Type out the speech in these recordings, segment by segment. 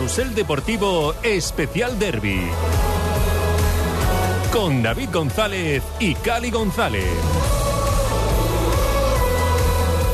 Carrusel Deportivo Especial Derby. Con David González y Cali González.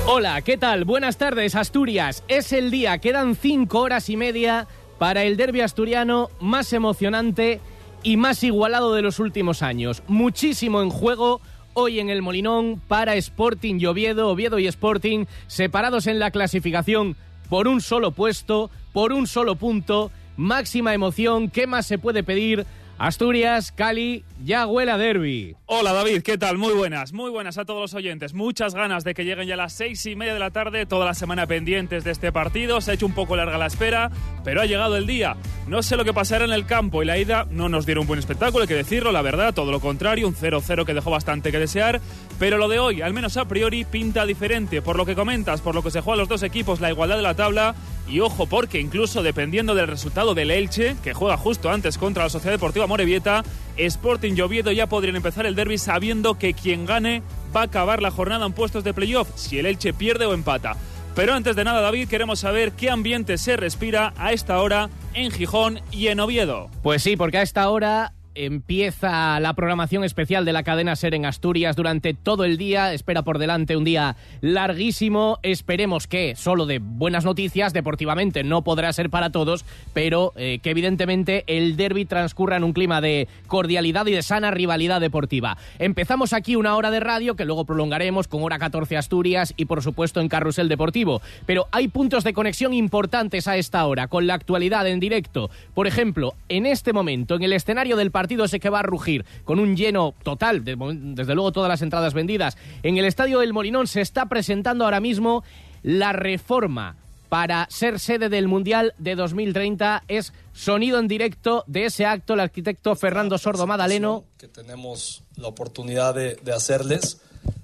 Hola, ¿qué tal? Buenas tardes, Asturias. Es el día, quedan cinco horas y media para el derby asturiano más emocionante y más igualado de los últimos años. Muchísimo en juego hoy en el Molinón para Sporting y Oviedo, Oviedo y Sporting separados en la clasificación por un solo puesto, por un solo punto. Máxima emoción, ¿qué más se puede pedir? Asturias, Cali, ya huele a derby. Hola David, ¿qué tal? Muy buenas, muy buenas a todos los oyentes. Muchas ganas de que lleguen ya las seis y media de la tarde, toda la semana pendientes de este partido. Se ha hecho un poco larga la espera, pero ha llegado el día. No sé lo que pasará en el campo y la ida no nos dieron un buen espectáculo, hay que decirlo, la verdad, todo lo contrario, un 0-0 que dejó bastante que desear. Pero lo de hoy, al menos a priori, pinta diferente. Por lo que comentas, por lo que se juegan los dos equipos, la igualdad de la tabla. Y ojo, porque incluso dependiendo del resultado del Elche, que juega justo antes contra la Sociedad Deportiva Morevieta, Sporting y Oviedo ya podrían empezar el derby sabiendo que quien gane va a acabar la jornada en puestos de playoff si el Elche pierde o empata. Pero antes de nada, David, queremos saber qué ambiente se respira a esta hora en Gijón y en Oviedo. Pues sí, porque a esta hora empieza la programación especial de la cadena Ser en Asturias durante todo el día. Espera por delante un día larguísimo. Esperemos que solo de buenas noticias, deportivamente no podrá ser para todos, pero eh, que evidentemente el derby transcurra en un clima de cordialidad y de sana rivalidad deportiva. Empezamos aquí una hora de radio que luego prolongaremos con hora 14 Asturias y por supuesto en Carrusel Deportivo. Pero hay puntos de conexión importantes a esta hora con la actualidad en directo. Por ejemplo, en este momento, en el escenario del partido ese que va a rugir con un lleno total, desde luego todas las entradas vendidas, en el Estadio del Molinón se está presentando ahora mismo la reforma para ser sede del Mundial de 2030. Es sonido en directo de ese acto el arquitecto Fernando Sordo Madaleno. Que tenemos la oportunidad de, de hacerles,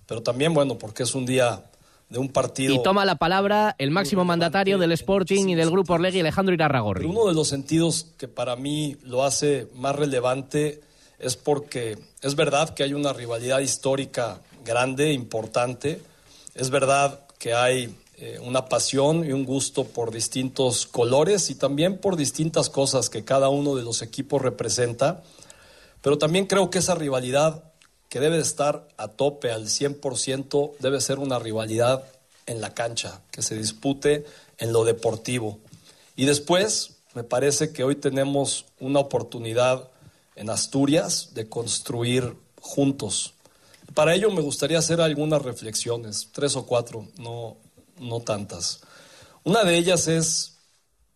pero también, bueno, porque es un día de un partido. Y toma la palabra el máximo mandatario del Sporting y del Grupo Orlegui, Alejandro Irarragorri. Uno de los sentidos que para mí lo hace más relevante es porque es verdad que hay una rivalidad histórica grande, importante. Es verdad que hay eh, una pasión y un gusto por distintos colores y también por distintas cosas que cada uno de los equipos representa. Pero también creo que esa rivalidad que debe estar a tope al 100%, debe ser una rivalidad en la cancha, que se dispute en lo deportivo. Y después, me parece que hoy tenemos una oportunidad en Asturias de construir juntos. Para ello me gustaría hacer algunas reflexiones, tres o cuatro, no, no tantas. Una de ellas es,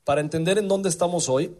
para entender en dónde estamos hoy,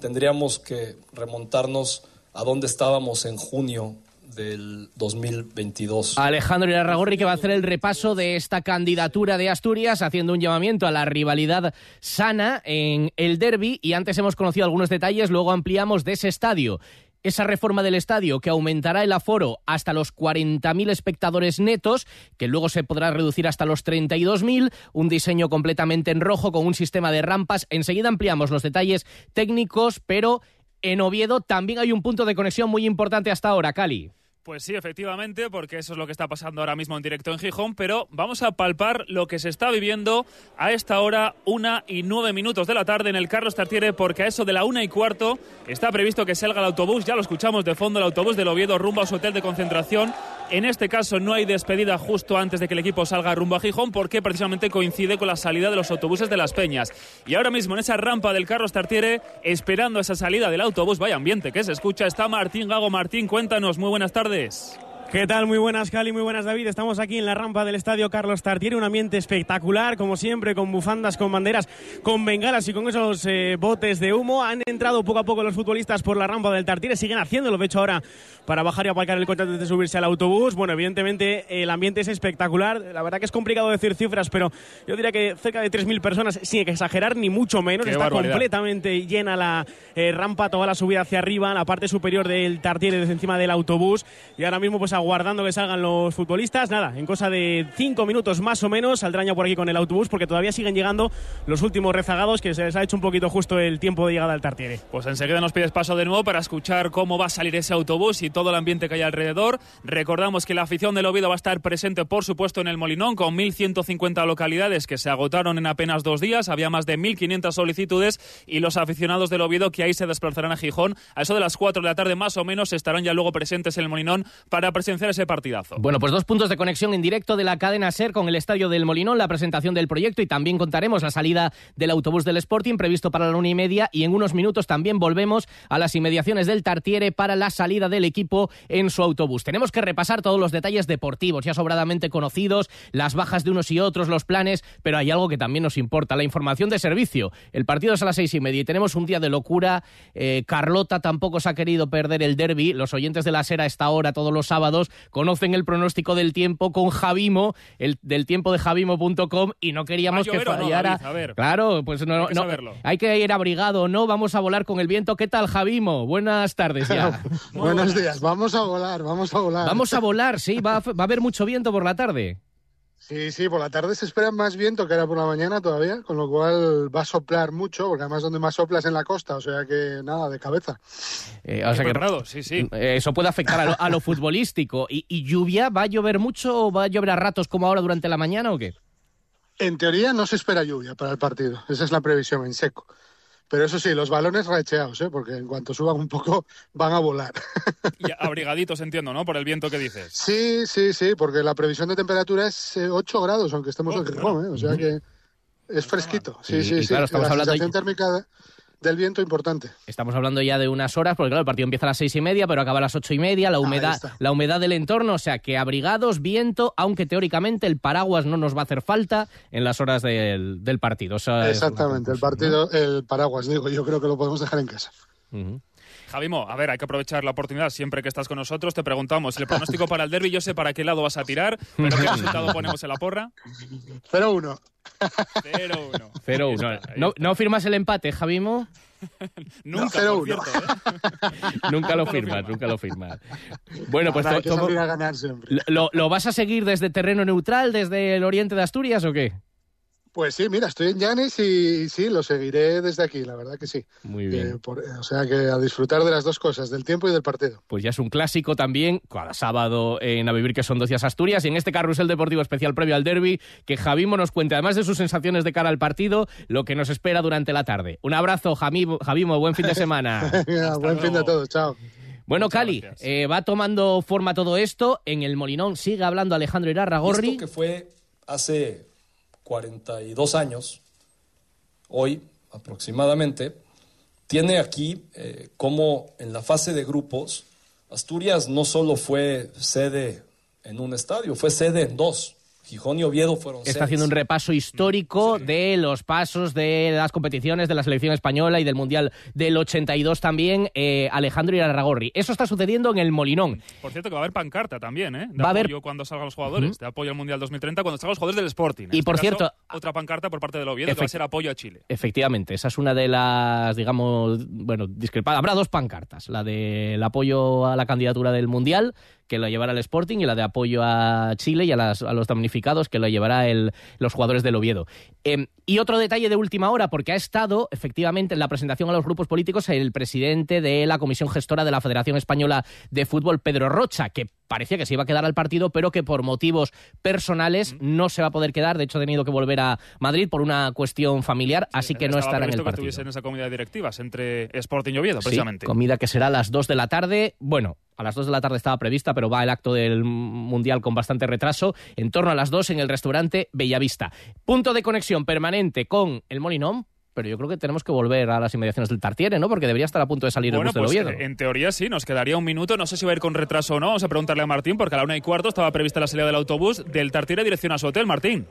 tendríamos que remontarnos a dónde estábamos en junio del 2022. Alejandro Irarragorri que va a hacer el repaso de esta candidatura de Asturias haciendo un llamamiento a la rivalidad sana en el derby y antes hemos conocido algunos detalles, luego ampliamos de ese estadio. Esa reforma del estadio que aumentará el aforo hasta los 40.000 espectadores netos, que luego se podrá reducir hasta los 32.000, un diseño completamente en rojo con un sistema de rampas. Enseguida ampliamos los detalles técnicos, pero en Oviedo también hay un punto de conexión muy importante hasta ahora, Cali. Pues sí, efectivamente, porque eso es lo que está pasando ahora mismo en directo en Gijón, pero vamos a palpar lo que se está viviendo a esta hora, una y nueve minutos de la tarde en el Carlos Tartiere, porque a eso de la una y cuarto está previsto que salga el autobús, ya lo escuchamos de fondo, el autobús del Oviedo rumbo a su hotel de concentración. En este caso no hay despedida justo antes de que el equipo salga rumbo a Gijón, porque precisamente coincide con la salida de los autobuses de Las Peñas. Y ahora mismo en esa rampa del Carlos Tartiere, esperando esa salida del autobús, vaya ambiente que se escucha, está Martín Gago. Martín, cuéntanos, muy buenas tardes. ¿Qué tal? Muy buenas, Cali, muy buenas, David. Estamos aquí en la rampa del estadio Carlos Tartiere, un ambiente espectacular, como siempre, con bufandas, con banderas, con bengalas y con esos eh, botes de humo. Han entrado poco a poco los futbolistas por la rampa del Tartiere, siguen haciéndolo, de hecho, ahora para bajar y aparcar el coche antes de subirse al autobús. Bueno, evidentemente el ambiente es espectacular. La verdad que es complicado decir cifras, pero yo diría que cerca de 3.000 personas, sin exagerar ni mucho menos. Está completamente llena la eh, rampa, toda la subida hacia arriba, la parte superior del Tartiere desde encima del autobús. Y ahora mismo, pues aguardando que salgan los futbolistas. Nada, en cosa de cinco minutos más o menos saldrán ya por aquí con el autobús porque todavía siguen llegando los últimos rezagados que se les ha hecho un poquito justo el tiempo de llegada al Tartiere. Pues enseguida nos pides paso de nuevo para escuchar cómo va a salir ese autobús y todo el ambiente que hay alrededor. Recordamos que la afición del Oviedo va a estar presente, por supuesto, en el Molinón con 1.150 localidades que se agotaron en apenas dos días. Había más de 1.500 solicitudes y los aficionados del Oviedo que ahí se desplazarán a Gijón a eso de las 4 de la tarde más o menos estarán ya luego presentes en el Molinón para ese partidazo. Bueno, pues dos puntos de conexión en directo de la cadena SER con el Estadio del Molinón, la presentación del proyecto y también contaremos la salida del autobús del Sporting previsto para la una y media y en unos minutos también volvemos a las inmediaciones del Tartiere para la salida del equipo en su autobús. Tenemos que repasar todos los detalles deportivos ya sobradamente conocidos, las bajas de unos y otros, los planes, pero hay algo que también nos importa, la información de servicio. El partido es a las seis y media y tenemos un día de locura. Eh, Carlota tampoco se ha querido perder el derby. Los oyentes de la SER a esta hora, todos los sábados, conocen el pronóstico del tiempo con Javimo, el, del tiempo de javimo.com y no queríamos que fallara. claro, pues no, no hay que ir abrigado, ¿no? Vamos a volar con el viento. ¿Qué tal, Javimo? Buenas tardes ya. Buenos días, vamos a volar, vamos a volar. Vamos a volar, sí, va va a haber mucho viento por la tarde. Sí, sí, por la tarde se espera más viento que era por la mañana todavía, con lo cual va a soplar mucho, porque además donde más sopla es en la costa, o sea que nada, de cabeza. Eh, o sea que, sí, sí. Eh, eso puede afectar a lo, futbolístico. ¿Y, ¿Y, lluvia? ¿Va a llover mucho o va a llover a ratos como ahora durante la mañana o qué? En teoría no se espera lluvia para el partido, esa es la previsión en seco. Pero eso sí, los balones racheados, ¿eh? porque en cuanto suban un poco van a volar. Y abrigaditos, entiendo, ¿no? Por el viento que dices. Sí, sí, sí, porque la previsión de temperatura es 8 eh, grados, aunque estemos en Gijón, ¿eh? o sea que es fresquito. Sí, sí, sí. Claro, estamos la hablando sensación térmica del viento importante. Estamos hablando ya de unas horas, porque claro, el partido empieza a las seis y media, pero acaba a las ocho y media, la humedad, la humedad del entorno, o sea que abrigados, viento, aunque teóricamente el paraguas no nos va a hacer falta en las horas del, partido. Exactamente, el partido, el paraguas, digo, yo creo que lo podemos dejar en casa. Javimo, a ver, hay que aprovechar la oportunidad siempre que estás con nosotros. Te preguntamos el pronóstico para el derby. Yo sé para qué lado vas a tirar, pero ¿qué resultado ponemos en la porra? 0-1. 0-1. 0-1. ¿No, ¿No firmas el empate, Javimo? nunca, no, ¿eh? nunca lo firmas, nunca lo firmas. Bueno, pues ¿lo, ¿lo, vas a seguir desde terreno neutral, desde el oriente de Asturias o qué? Pues sí, mira, estoy en Llanes y sí, lo seguiré desde aquí, la verdad que sí. Muy bien. Eh, o sea que a disfrutar de las dos cosas, del tiempo y del partido. Pues ya es un clásico también, cada sábado en A Vivir, que son dos días Asturias, y en este carrusel deportivo especial previo al derby, que Javimo nos cuente, además de sus sensaciones de cara al partido, lo que nos espera durante la tarde. Un abrazo, Javimo, Javimo buen fin de semana. buen fin de todos, chao. Bueno, Cali, eh, va tomando forma todo esto. En el Molinón sigue hablando Alejandro Irarragorri. Esto que fue hace 42 años, hoy aproximadamente, tiene aquí eh, como en la fase de grupos, Asturias no solo fue sede en un estadio, fue sede en dos. Gijón y Oviedo fueron Está haciendo un repaso histórico de los pasos de las competiciones de la selección española y del Mundial del 82 también, eh, Alejandro Irarragorri. Eso está sucediendo en el Molinón. Por cierto, que va a haber pancarta también, ¿eh? De va a haber cuando salgan los jugadores, de apoyo al Mundial 2030, cuando salgan los jugadores del Sporting. y por este cierto... Otra pancarta por parte del Oviedo, que va a ser apoyo a Chile. Efectivamente, esa es una de las, digamos, bueno, discrepadas. Habrá dos pancartas, la del apoyo a la candidatura del Mundial que lo llevará el Sporting y la de apoyo a Chile y a, los damnificados que lo llevará los jugadores del Oviedo. Em, y otro detalle de última hora, porque ha estado efectivamente en la presentación a los grupos políticos el presidente de la Comisión Gestora de la Federación Española de Fútbol, Pedro Rocha, que parecía que se iba a quedar al partido, pero que por motivos personales no se va a poder quedar. De hecho, ha tenido que volver a Madrid por una cuestión familiar, así que no estará en el partido. que en esa comida de directivas entre Sporting y Oviedo, precisamente. comida que será a las 2 de la tarde. Bueno, a las 2 de la tarde estaba prevista, pero va el acto del Mundial con bastante retraso. En torno a las 2 en el restaurante Bellavista. Punto de conexión permanente con el Molinón, pero yo creo que tenemos que volver a las inmediaciones del Tartiere, ¿no? Porque debería estar a punto de salir el bus pues, Oviedo. En teoría sí, nos quedaría un minuto. No sé si va a ir con retraso o no. Vamos a preguntarle a Martín, porque a la una y cuarto estaba prevista la salida del autobús del Tartiere dirección a su hotel. Martín.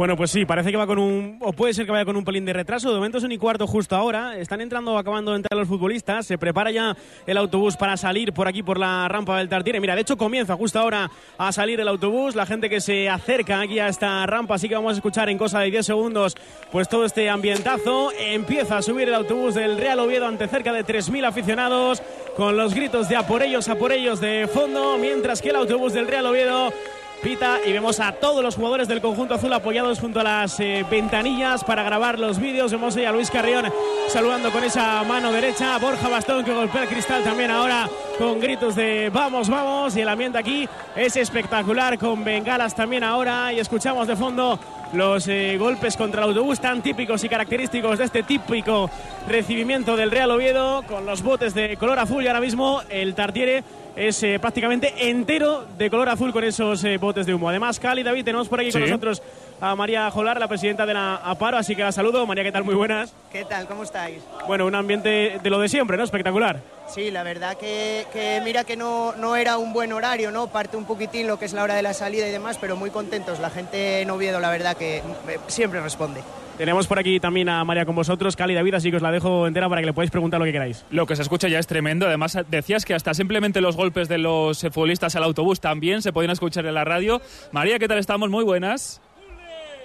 Bueno, pues sí, parece que va con un. O puede ser que vaya con un pelín de retraso. De momento es un y cuarto justo ahora. Están entrando, acabando de entrar los futbolistas. Se prepara ya el autobús para salir por aquí, por la rampa del Tartiere. Mira, de hecho comienza justo ahora a salir el autobús. La gente que se acerca aquí a esta rampa. Así que vamos a escuchar en cosa de 10 segundos, pues todo este ambientazo. Empieza a subir el autobús del Real Oviedo ante cerca de 3.000 aficionados. Con los gritos de a por ellos, a por ellos de fondo. Mientras que el autobús del Real Oviedo pita y vemos a todos los jugadores del conjunto azul apoyados junto a las eh, ventanillas para grabar los vídeos. Vemos ahí a Luis Carrión saludando con esa mano derecha, Borja Bastón que golpea el cristal también ahora con gritos de vamos, vamos y el ambiente aquí es espectacular con bengalas también ahora y escuchamos de fondo los eh, golpes contra el autobús tan típicos y característicos de este típico recibimiento del Real Oviedo con los botes de color azul y ahora mismo el Tartiere es eh, prácticamente entero de color azul con esos eh, botes de humo. Además, Cali, David, tenemos por aquí con nosotros a María Jolar, la presidenta de la APARO, así que la saludo. María, ¿qué tal? Muy buenas. ¿Qué tal? ¿Cómo estáis? Bueno, un ambiente de lo de siempre, ¿no? Espectacular. Sí, la verdad que, que mira que no, no, era un buen horario, ¿no? Parte un poquitín lo que es la hora de la salida y demás, pero muy contentos. La gente en Oviedo, la verdad que eh, siempre responde. Tenemos por aquí también a María con vosotros, Cali David, así que os la dejo entera para que le podáis preguntar lo que queráis. Lo que se escucha ya es tremendo. Además, decías que hasta simplemente los golpes de los futbolistas al autobús también se podían escuchar en la radio. María, ¿qué tal estamos? Muy buenas.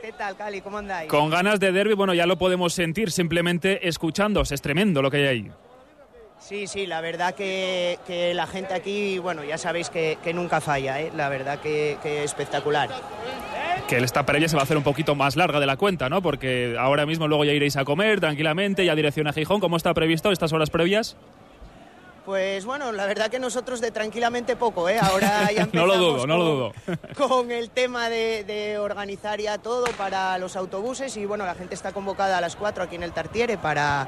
¿Qué tal, Cali? ¿Cómo andáis? Con ganas de derby, bueno, ya lo podemos sentir simplemente escuchándos. Es tremendo lo que hay ahí. Sí, sí, la verdad que, que la gente aquí, bueno, ya sabéis que, que nunca falla, ¿eh? la verdad que, que espectacular que esta previa se va a hacer un poquito más larga de la cuenta, ¿no? Porque ahora mismo luego ya iréis a comer tranquilamente, ya dirección a Gijón. ¿Cómo está previsto estas horas previas? Pues bueno, la verdad que nosotros de tranquilamente poco, ¿eh? Ahora ya no lo dudo, no lo dudo. con el tema de, de, organizar ya todo para los autobuses y bueno, la gente está convocada a las 4 aquí en el Tartiere para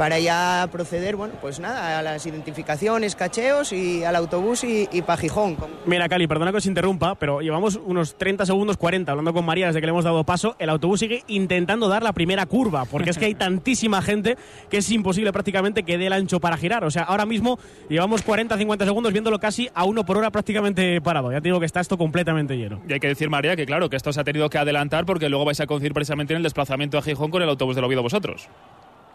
para ya proceder, bueno, pues nada, a las identificaciones, cacheos y al autobús y, y para Gijón. Mira, Cali, perdona que os interrumpa, pero llevamos unos 30 segundos, 40, hablando con María desde que le hemos dado paso. El autobús sigue intentando dar la primera curva, porque es que hay tantísima gente que es imposible prácticamente que dé el ancho para girar. O sea, ahora mismo llevamos 40, 50 segundos viéndolo casi a uno por hora prácticamente parado. Ya te digo que está esto completamente lleno. Y hay que decir, María, que claro, que esto se ha tenido que adelantar porque luego vais a coincidir precisamente en el desplazamiento a Gijón con el autobús del Oviedo vosotros.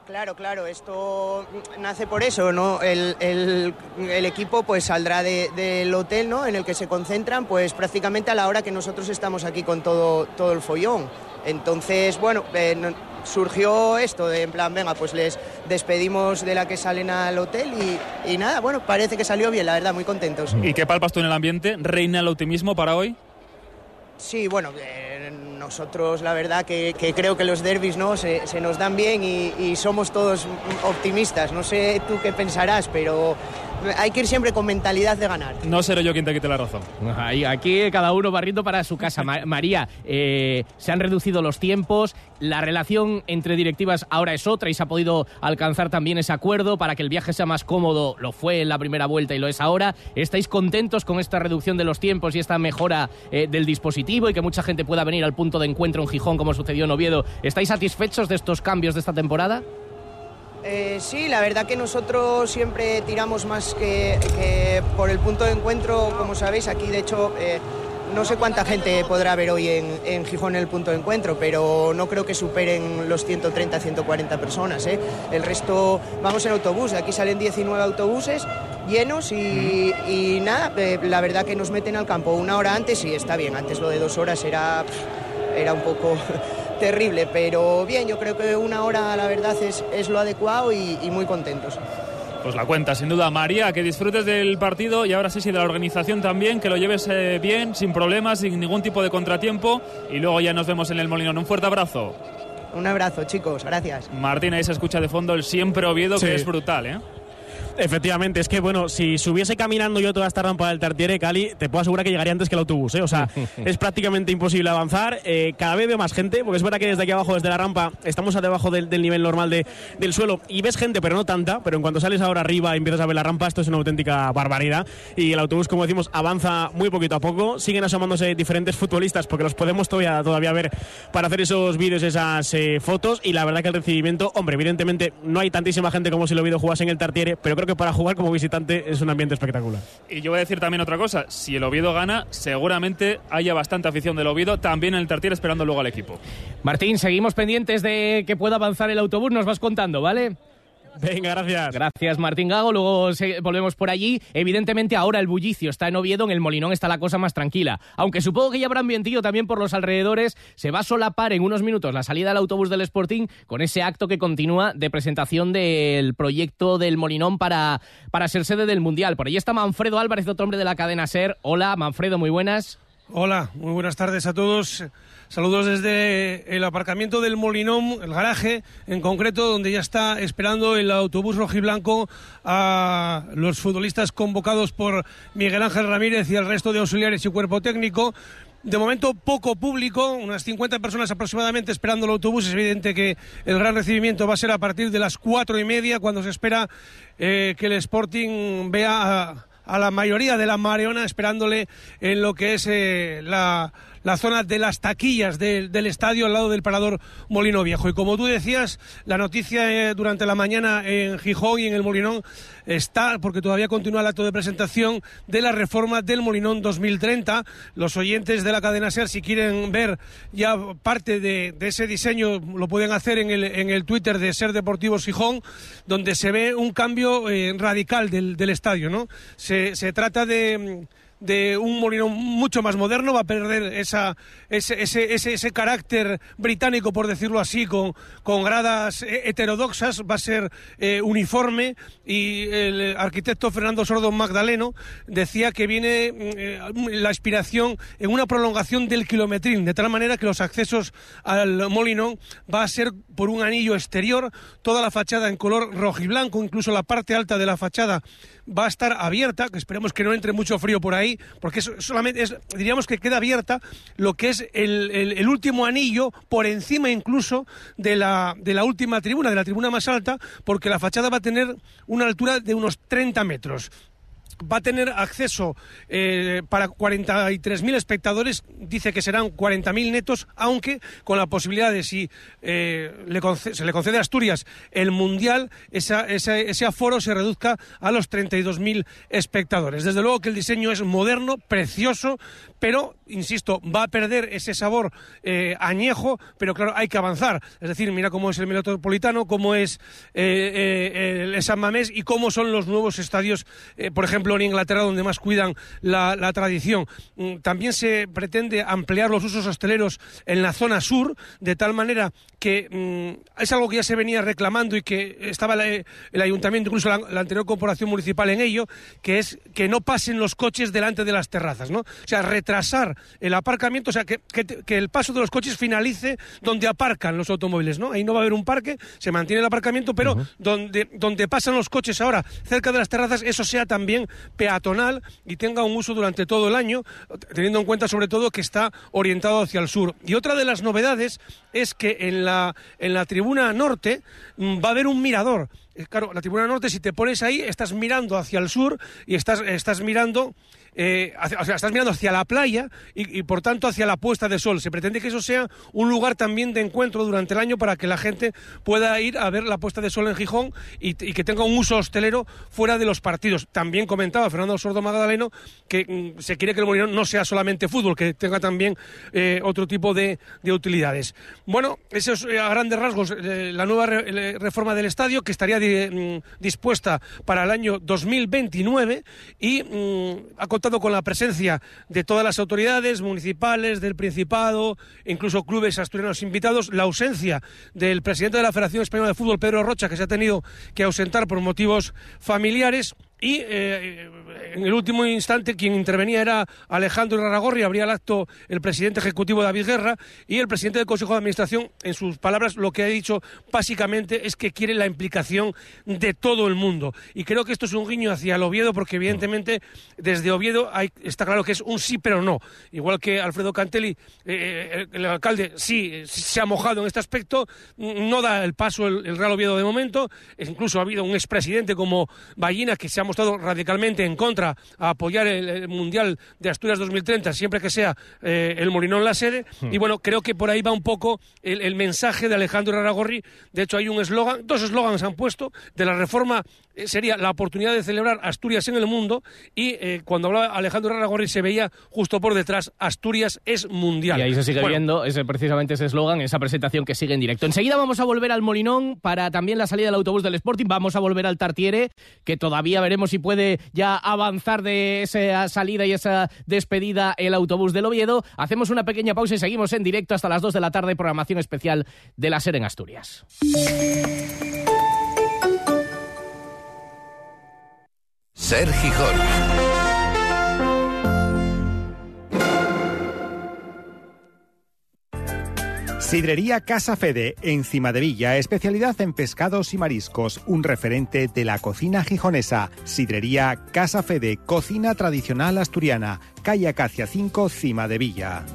Claro, claro, esto nace por eso, ¿no? El, el, el equipo pues saldrá de, del hotel, ¿no? En el que se concentran, pues prácticamente a la hora que nosotros estamos aquí con todo, todo el follón. Entonces, bueno, eh, surgió esto de en plan, venga, pues les despedimos de la que salen al hotel y, y nada, bueno, parece que salió bien, la verdad, muy contentos. ¿Y qué palpas tú en el ambiente? ¿Reina el optimismo para hoy? Sí, bueno, eh, nosotros la verdad que, creo que los derbis ¿no? se, nos dan bien y, somos todos optimistas. No sé tú qué pensarás, pero hay que ir siempre con mentalidad de ganar. No seré yo quien te quite la razón. Aquí cada uno barriendo para su casa. María, eh, se han reducido los tiempos, la relación entre directivas ahora es otra y se ha podido alcanzar también ese acuerdo para que el viaje sea más cómodo. Lo fue en la primera vuelta y lo es ahora. ¿Estáis contentos con esta reducción de los tiempos y esta mejora eh, del dispositivo y que mucha gente pueda venir al punto de encuentro en Gijón como sucedió en Oviedo? ¿Estáis satisfechos de estos cambios de esta temporada? Eh, sí, la verdad que nosotros siempre tiramos más que, que, por el punto de encuentro, como sabéis, aquí de hecho eh, no sé cuánta gente podrá haber hoy en, en, Gijón el punto de encuentro, pero no creo que superen los 130, 140 personas. ¿eh? El resto vamos en autobús, de aquí salen 19 autobuses llenos y, y nada, la verdad que nos meten al campo una hora antes y está bien, antes lo de dos horas era, era un poco terrible, pero bien, yo creo que una hora la verdad es, es lo adecuado y, y, muy contentos. Pues la cuenta, sin duda. María, que disfrutes del partido y ahora sí, sí, de la organización también, que lo lleves eh, bien, sin problemas, sin ningún tipo de contratiempo y luego ya nos vemos en el Molinón. Un fuerte abrazo. Un abrazo, chicos, gracias. Martín, ahí se escucha de fondo el siempre Oviedo, sí. que es brutal, ¿eh? Efectivamente, es que bueno, si subiese caminando yo toda esta rampa del Tartiere, Cali, te puedo asegurar que llegaría antes que el autobús, ¿eh? O sea, es prácticamente imposible avanzar. Eh, cada vez veo más gente, porque es verdad que desde aquí abajo, desde la rampa, estamos a debajo del, del nivel normal de, del suelo y ves gente, pero no tanta. Pero en cuanto sales ahora arriba y empiezas a ver la rampa, esto es una auténtica barbaridad. Y el autobús, como decimos, avanza muy poquito a poco. Siguen asomándose diferentes futbolistas, porque los podemos todavía, todavía ver para hacer esos vídeos, esas eh, fotos. Y la verdad que el recibimiento, hombre, evidentemente no hay tantísima gente como si lo hubiera jugase en el Tartiere, pero creo creo que para jugar como visitante es un ambiente espectacular. Y yo voy a decir también otra cosa, si el Oviedo gana, seguramente haya bastante afición del Oviedo también en el Tartier esperando luego al equipo. Martín, seguimos pendientes de que pueda avanzar el autobús, nos vas contando, ¿vale? Venga, gracias. Gracias, Martín Gago. Luego volvemos por allí. Evidentemente, ahora el bullicio está en Oviedo, en el Molinón está la cosa más tranquila. Aunque supongo que ya habrá ambientillo también por los alrededores. Se va a solapar en unos minutos la salida del autobús del Sporting con ese acto que continúa de presentación del proyecto del Molinón para, para ser sede del Mundial. Por allí está Manfredo Álvarez, otro hombre de la cadena SER. Hola, Manfredo, muy buenas. Hola, muy buenas tardes a todos. Saludos desde el aparcamiento del Molinón, el garaje en concreto, donde ya está esperando el autobús rojiblanco a los futbolistas convocados por Miguel Ángel Ramírez y el resto de auxiliares y cuerpo técnico. De momento poco público, unas 50 personas aproximadamente esperando el autobús. Es evidente que el gran recibimiento va a ser a partir de las cuatro y media, cuando se espera eh, que el Sporting vea a, la mayoría de la mareona esperándole en lo que es eh, la la zona de las taquillas del estadio al lado del parador Molino Viejo. Y como tú decías, la noticia eh, durante la mañana en Gijón y en el Molinón está, porque todavía continúa el acto de presentación de la reforma del Molinón 2030. Los oyentes de la cadena SER, si quieren ver ya parte de, ese diseño, lo pueden hacer en el, en el Twitter de Ser Deportivos Gijón, donde se ve un cambio eh, radical del, del estadio. ¿no? se, se trata de de un molino mucho más moderno, va a perder esa, ese, ese, ese, carácter británico, por decirlo así, con, con gradas heterodoxas, va a ser eh, uniforme. Y el arquitecto Fernando Sordo Magdaleno decía que viene eh, la inspiración en una prolongación del kilometrín, de tal manera que los accesos al molinón va a ser por un anillo exterior, toda la fachada en color rojo y blanco, incluso la parte alta de la fachada va a estar abierta, que esperemos que no entre mucho frío por ahí, porque solamente es, diríamos que queda abierta lo que es el, el, último anillo, por encima incluso de la, de la última tribuna, de la tribuna más alta, porque la fachada va a tener una altura de unos 30 metros va a tener acceso eh, para 43.000 espectadores, dice que serán 40.000 netos, aunque con la posibilidad de si eh, se le concede a Asturias el Mundial, ese aforo se reduzca a los 32.000 espectadores. Desde luego que el diseño es moderno, precioso, pero, insisto, va a perder ese sabor eh, añejo, pero claro, hay que avanzar. Es decir, mira cómo es el Metropolitano, cómo es el San Mamés y cómo son los nuevos estadios, por ejemplo, en Inglaterra, donde más cuidan la, tradición. Mm, también se pretende ampliar los usos hosteleros en la zona sur, de tal manera que mm, es algo que ya se venía reclamando y que estaba el ayuntamiento, incluso la, anterior corporación municipal en ello, que es que no pasen los coches delante de las terrazas, ¿no? O sea, retrasar el aparcamiento, o sea, que, el paso de los coches finalice donde aparcan los automóviles, ¿no? Ahí no va a haber un parque, se mantiene el aparcamiento, pero donde, donde pasan los coches ahora, cerca de las terrazas, eso sea también peatonal y tenga un uso durante todo el año, teniendo en cuenta sobre todo que está orientado hacia el sur. Y otra de las novedades es que en la, en la tribuna norte mm, va a haber un mirador. Eh, claro, la tribuna norte, si te pones ahí, estás mirando hacia el sur y estás, estás mirando eh, o sea, estás mirando hacia la playa y, por tanto hacia la puesta de sol. Se pretende que eso sea un lugar también de encuentro durante el año para que la gente pueda ir a ver la puesta de sol en Gijón y, que tenga un uso hostelero fuera de los partidos. También comentaba Fernando Sordo Magdaleno que mm, se quiere que el Molinón no sea solamente fútbol, que tenga también eh, otro tipo de, utilidades. Bueno, eso es eh, a grandes rasgos la nueva reforma del estadio que estaría mm, dispuesta para el año 2029 y mm, a con la presencia de todas las autoridades municipales, del Principado, incluso clubes asturianos invitados, la ausencia del presidente de la Federación Española de Fútbol, Pedro Rocha, que se ha tenido que ausentar por motivos familiares y eh, en el último instante quien intervenía era Alejandro Raragorri, habría el acto el presidente ejecutivo David Guerra y el presidente del Consejo de Administración, en sus palabras, lo que ha dicho básicamente es que quiere la implicación de todo el mundo. Y creo que esto es un guiño hacia el Oviedo, porque evidentemente desde Oviedo hay, está claro que es un sí pero no. Igual que Alfredo Cantelli, eh, eh, el, alcalde, sí se ha mojado en este aspecto, no da el paso el, Real Oviedo de momento, incluso ha habido un expresidente como Ballina que se ha mostrado radicalmente en contra a apoyar el, Mundial de Asturias 2030, siempre que sea eh, el Molinón la sede. Hmm. Y bueno, creo que por ahí va un poco el, mensaje de Alejandro Aragorri. De hecho, hay un eslogan, dos eslogans han puesto, de la reforma eh, sería la oportunidad de celebrar Asturias en el mundo y eh, cuando hablaba Alejandro Aragorri se veía justo por detrás Asturias es mundial. Y ahí se sigue viendo ese, precisamente ese eslogan, esa presentación que sigue en directo. Enseguida vamos a volver al Molinón para también la salida del autobús del Sporting. Vamos a volver al Tartiere, que todavía veremos si puede ya avanzar de esa salida y esa despedida el autobús del Oviedo. Hacemos una pequeña pausa y seguimos en directo hasta las 2 de la tarde, programación especial de la SER en Asturias. Ser Gijón. Sidrería Casa Fede, encima de Villa, especialidad en pescados y mariscos, un referente de la cocina gijonesa. Sidrería Casa Fede, cocina tradicional asturiana, calle Acacia 5, Cima de Villa.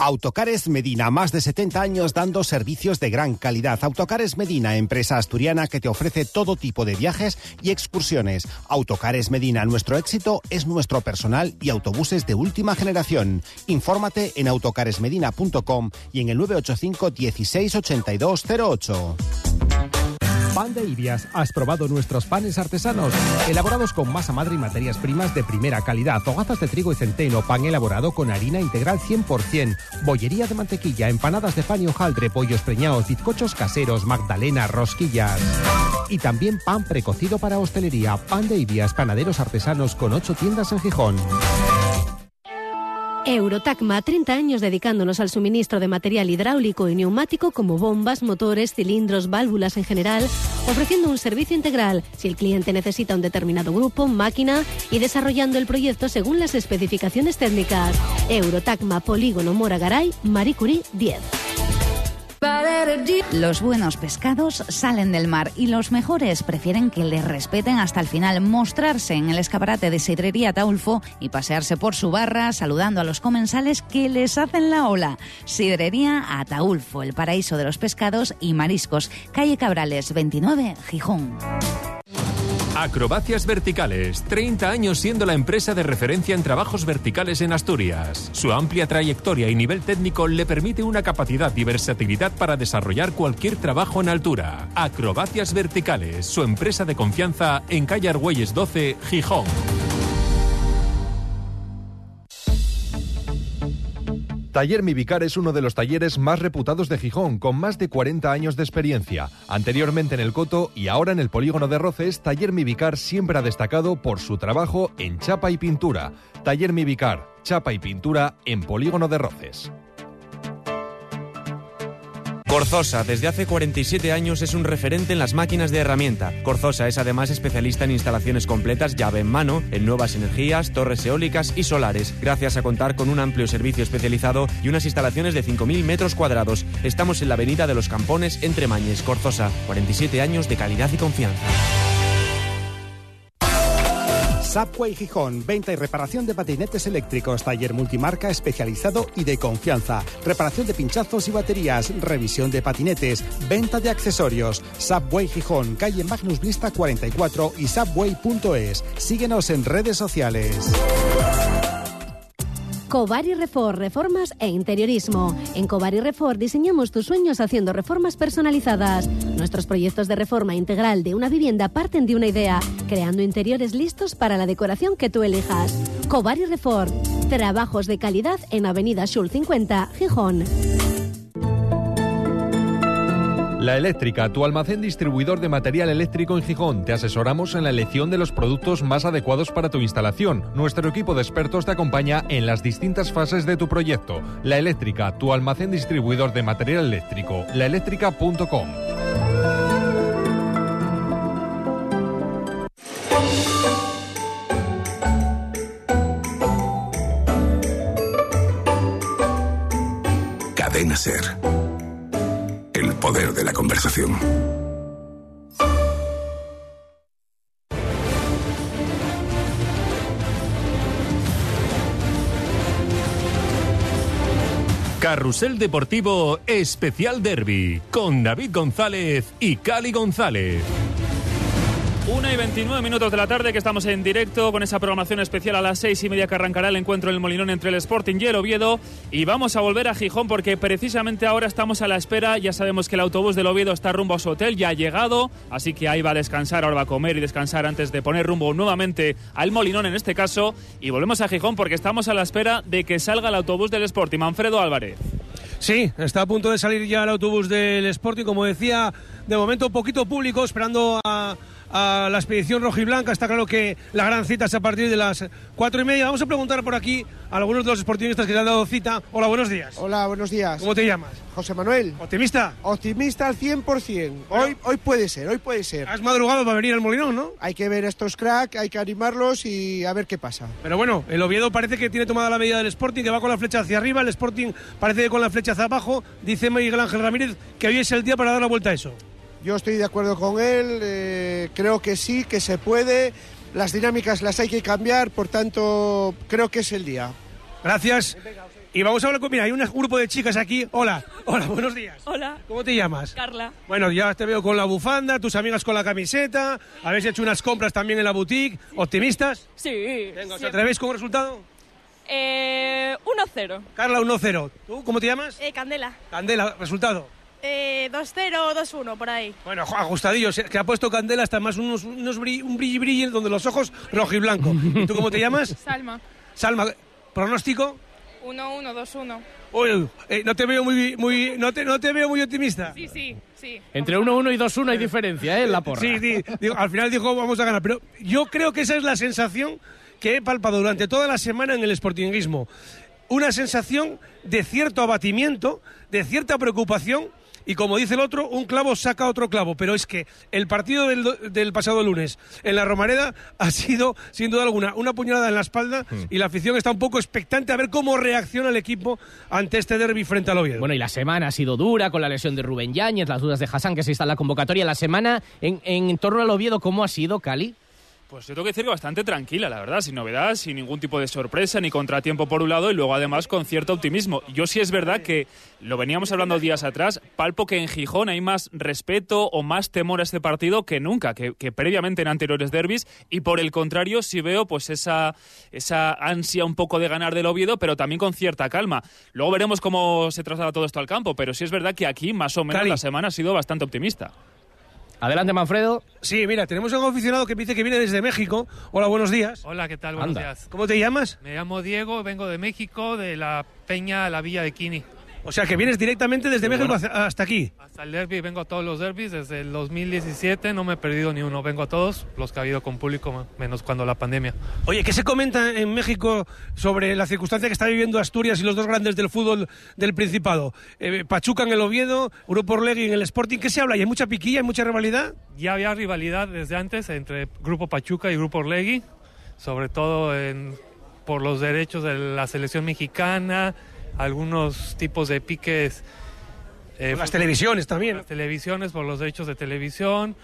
Autocares Medina, más de 70 años dando servicios de gran calidad. Autocares Medina, empresa asturiana que te ofrece todo tipo de viajes y excursiones. Autocares Medina, nuestro éxito es nuestro personal y autobuses de última generación. Infórmate en autocaresmedina.com y en el 985 16 08. Pan de Ibias. ¿Has probado nuestros panes artesanos? Elaborados con masa madre y materias primas de primera calidad. Hogazas de trigo y centeno. Pan elaborado con harina integral 100%. Bollería de mantequilla. Empanadas de pan y hojaldre. Pollos preñados. Bizcochos caseros. Magdalena. Rosquillas. Y también pan precocido para hostelería. Pan de Ibias. Panaderos artesanos con ocho tiendas en Gijón. Eurotacma, 30 años dedicándonos al suministro de material hidráulico y neumático como bombas, motores, cilindros, válvulas en general, ofreciendo un servicio integral si el cliente necesita un determinado grupo, máquina y desarrollando el proyecto según las especificaciones técnicas. Eurotacma, Polígono Mora Garay, Marie Curie 10. Los buenos pescados salen del mar y los mejores prefieren que les respeten hasta el final, mostrarse en el escaparate de Sidrería Taulfo y pasearse por su barra saludando a los comensales que les hacen la ola. Sidrería Ataulfo, el paraíso de los pescados y mariscos, calle Cabrales 29, Gijón. Acrobacias Verticales, 30 años siendo la empresa de referencia en trabajos verticales en Asturias. Su amplia trayectoria y nivel técnico le permite una capacidad y versatilidad para desarrollar cualquier trabajo en altura. Acrobacias Verticales, su empresa de confianza en calle Argüelles 12, Gijón. Taller Mivicar es uno de los talleres más reputados de Gijón, con más de 40 años de experiencia. Anteriormente en el Coto y ahora en el Polígono de Roces, Taller Mivicar siempre ha destacado por su trabajo en chapa y pintura. Taller Mivicar, chapa y pintura en Polígono de Roces. Corzosa, desde hace 47 años, es un referente en las máquinas de herramienta. Corzosa es además especialista en instalaciones completas llave en mano, en nuevas energías, torres eólicas y solares, gracias a contar con un amplio servicio especializado y unas instalaciones de 5.000 metros cuadrados. Estamos en la avenida de los Campones, entre Mañes, Corzosa. 47 años de calidad y confianza. Subway Gijón, venta y reparación de patinetes eléctricos, taller multimarca especializado y de confianza, reparación de pinchazos y baterías, revisión de patinetes, venta de accesorios. Subway Gijón, calle Magnus Vista 44 y subway.es. Síguenos en redes sociales. Covari Refor, reformas e interiorismo. En Covari Refor diseñamos tus sueños haciendo reformas personalizadas. Nuestros proyectos de reforma integral de una vivienda parten de una idea, creando interiores listos para la decoración que tú elijas. Covari Refor, trabajos de calidad en Avenida Schul 50, Gijón. La Eléctrica, tu almacén distribuidor de material eléctrico en Gijón. Te asesoramos en la elección de los productos más adecuados para tu instalación. Nuestro equipo de expertos te acompaña en las distintas fases de tu proyecto. La Eléctrica, tu almacén distribuidor de material eléctrico. Laeléctrica.com. Cadena Ser poder de la conversación. Carrusel Deportivo Especial Derby con David González y Cali González. 1 y 29 minutos de la tarde que estamos en directo con esa programación especial a las seis y media que arrancará el encuentro en el Molinón entre el Sporting y el Oviedo. Y vamos a volver a Gijón porque precisamente ahora estamos a la espera, ya sabemos que el autobús del Oviedo está rumbo a su hotel, ya ha llegado, así que ahí va a descansar, ahora va a comer y descansar antes de poner rumbo nuevamente al Molinón en este caso. Y volvemos a Gijón porque estamos a la espera de que salga el autobús del Sporting, Manfredo Álvarez. Sí, está a punto de salir ya el autobús del Sporting, como decía, de momento poquito público, esperando a a la expedición rojiblanca. Está claro que la gran cita es a partir de las cuatro y media. Vamos a preguntar por aquí a algunos de los sportingistas que han dado cita. Hola, buenos días. Hola, buenos días. ¿Cómo te llamas? José Manuel. ¿Optimista? Optimista al 100%. Hoy, hoy puede ser, hoy puede ser. Has madrugado para venir al Molinón, ¿no? Hay que ver estos crack, hay que animarlos y a ver qué pasa. Pero bueno, el Oviedo parece que tiene tomada la medida del Sporting, que va con la flecha hacia arriba. El Sporting parece que con la flecha hacia abajo. Dice Miguel Ángel Ramírez que hoy es el día para dar la vuelta a eso. Yo estoy de acuerdo con él, eh, creo que sí, que se puede. Las dinámicas las hay que cambiar, por tanto, creo que es el día. Gracias. Y vamos a hablar con, mira, hay un grupo de chicas aquí. Hola, hola, buenos días. Hola. ¿Cómo te llamas? Carla. Bueno, ya te veo con la bufanda, tus amigas con la camiseta, habéis hecho unas compras también en la boutique. ¿Optimistas? Sí. Venga, ¿os atrevéis con un resultado? Eh, 1-0. Carla, 1-0. ¿Tú cómo te llamas? Eh, Candela. Candela, resultado. Eh, 2-0, 2-1, por ahí. Bueno, ajustadillos, que ha puesto Candela hasta más unos, unos brill, un brilli brilli donde los ojos rojo y blanco. ¿Y tú cómo te llamas? Salma. Salma, ¿pronóstico? 1-1, 2-1. Uy, eh, no te veo muy, muy, no te, no te veo muy optimista. Sí, sí, sí. Entre 1-1 y 2-1 hay diferencia, ¿eh? En la porra. Sí, sí, digo, al final dijo vamos a ganar, pero yo creo que esa es la sensación que he palpado durante toda la semana en el sportinguismo. Una sensación de cierto abatimiento, de cierta preocupación y como dice el otro, un clavo saca otro clavo. Pero es que el partido del, del, pasado lunes en la Romareda ha sido, sin duda alguna, una puñalada en la espalda mm. y la afición está un poco expectante a ver cómo reacciona el equipo ante este derby frente al Oviedo. Bueno, y la semana ha sido dura con la lesión de Rubén Yáñez, las dudas de Hassan que se está en la convocatoria. La semana en, en torno al Oviedo, ¿cómo ha sido, Cali? Pues yo tengo que decir que bastante tranquila, la verdad, sin novedad, sin ningún tipo de sorpresa ni contratiempo por un lado y luego además con cierto optimismo. Yo sí es verdad que lo veníamos hablando días atrás, palpo que en Gijón hay más respeto o más temor a este partido que nunca, que, que previamente en anteriores derbis y por el contrario sí veo pues esa, esa ansia un poco de ganar del Oviedo, pero también con cierta calma. Luego veremos cómo se traslada todo esto al campo, pero sí es verdad que aquí más o menos Cali. la semana ha sido bastante optimista. Adelante, Manfredo. Sí, mira, tenemos a un aficionado que dice que viene desde México. Hola, buenos días. Hola, ¿qué tal? Buenos Anda. días. ¿Cómo te llamas? Me llamo Diego, vengo de México, de la Peña a la Villa de Quini. O sea, que vienes directamente desde México bueno. hasta aquí. Hasta el derby, vengo a todos los derbis desde el 2017, no me he perdido ni uno, vengo a todos, los que ha habido con público, menos cuando la pandemia. Oye, ¿qué se comenta en México sobre la circunstancia que está viviendo Asturias y los dos grandes del fútbol del Principado? Eh, Pachuca en el Oviedo, Grupo Orlegui en el Sporting. ¿Qué se habla? ¿Y hay mucha piquilla, hay mucha rivalidad? Ya había rivalidad desde antes entre Grupo Pachuca y Grupo Orlegui, sobre todo en- por los derechos de la selección mexicana, algunos tipos de piques. eh, Por las televisiones también. Las televisiones, por los derechos de televisión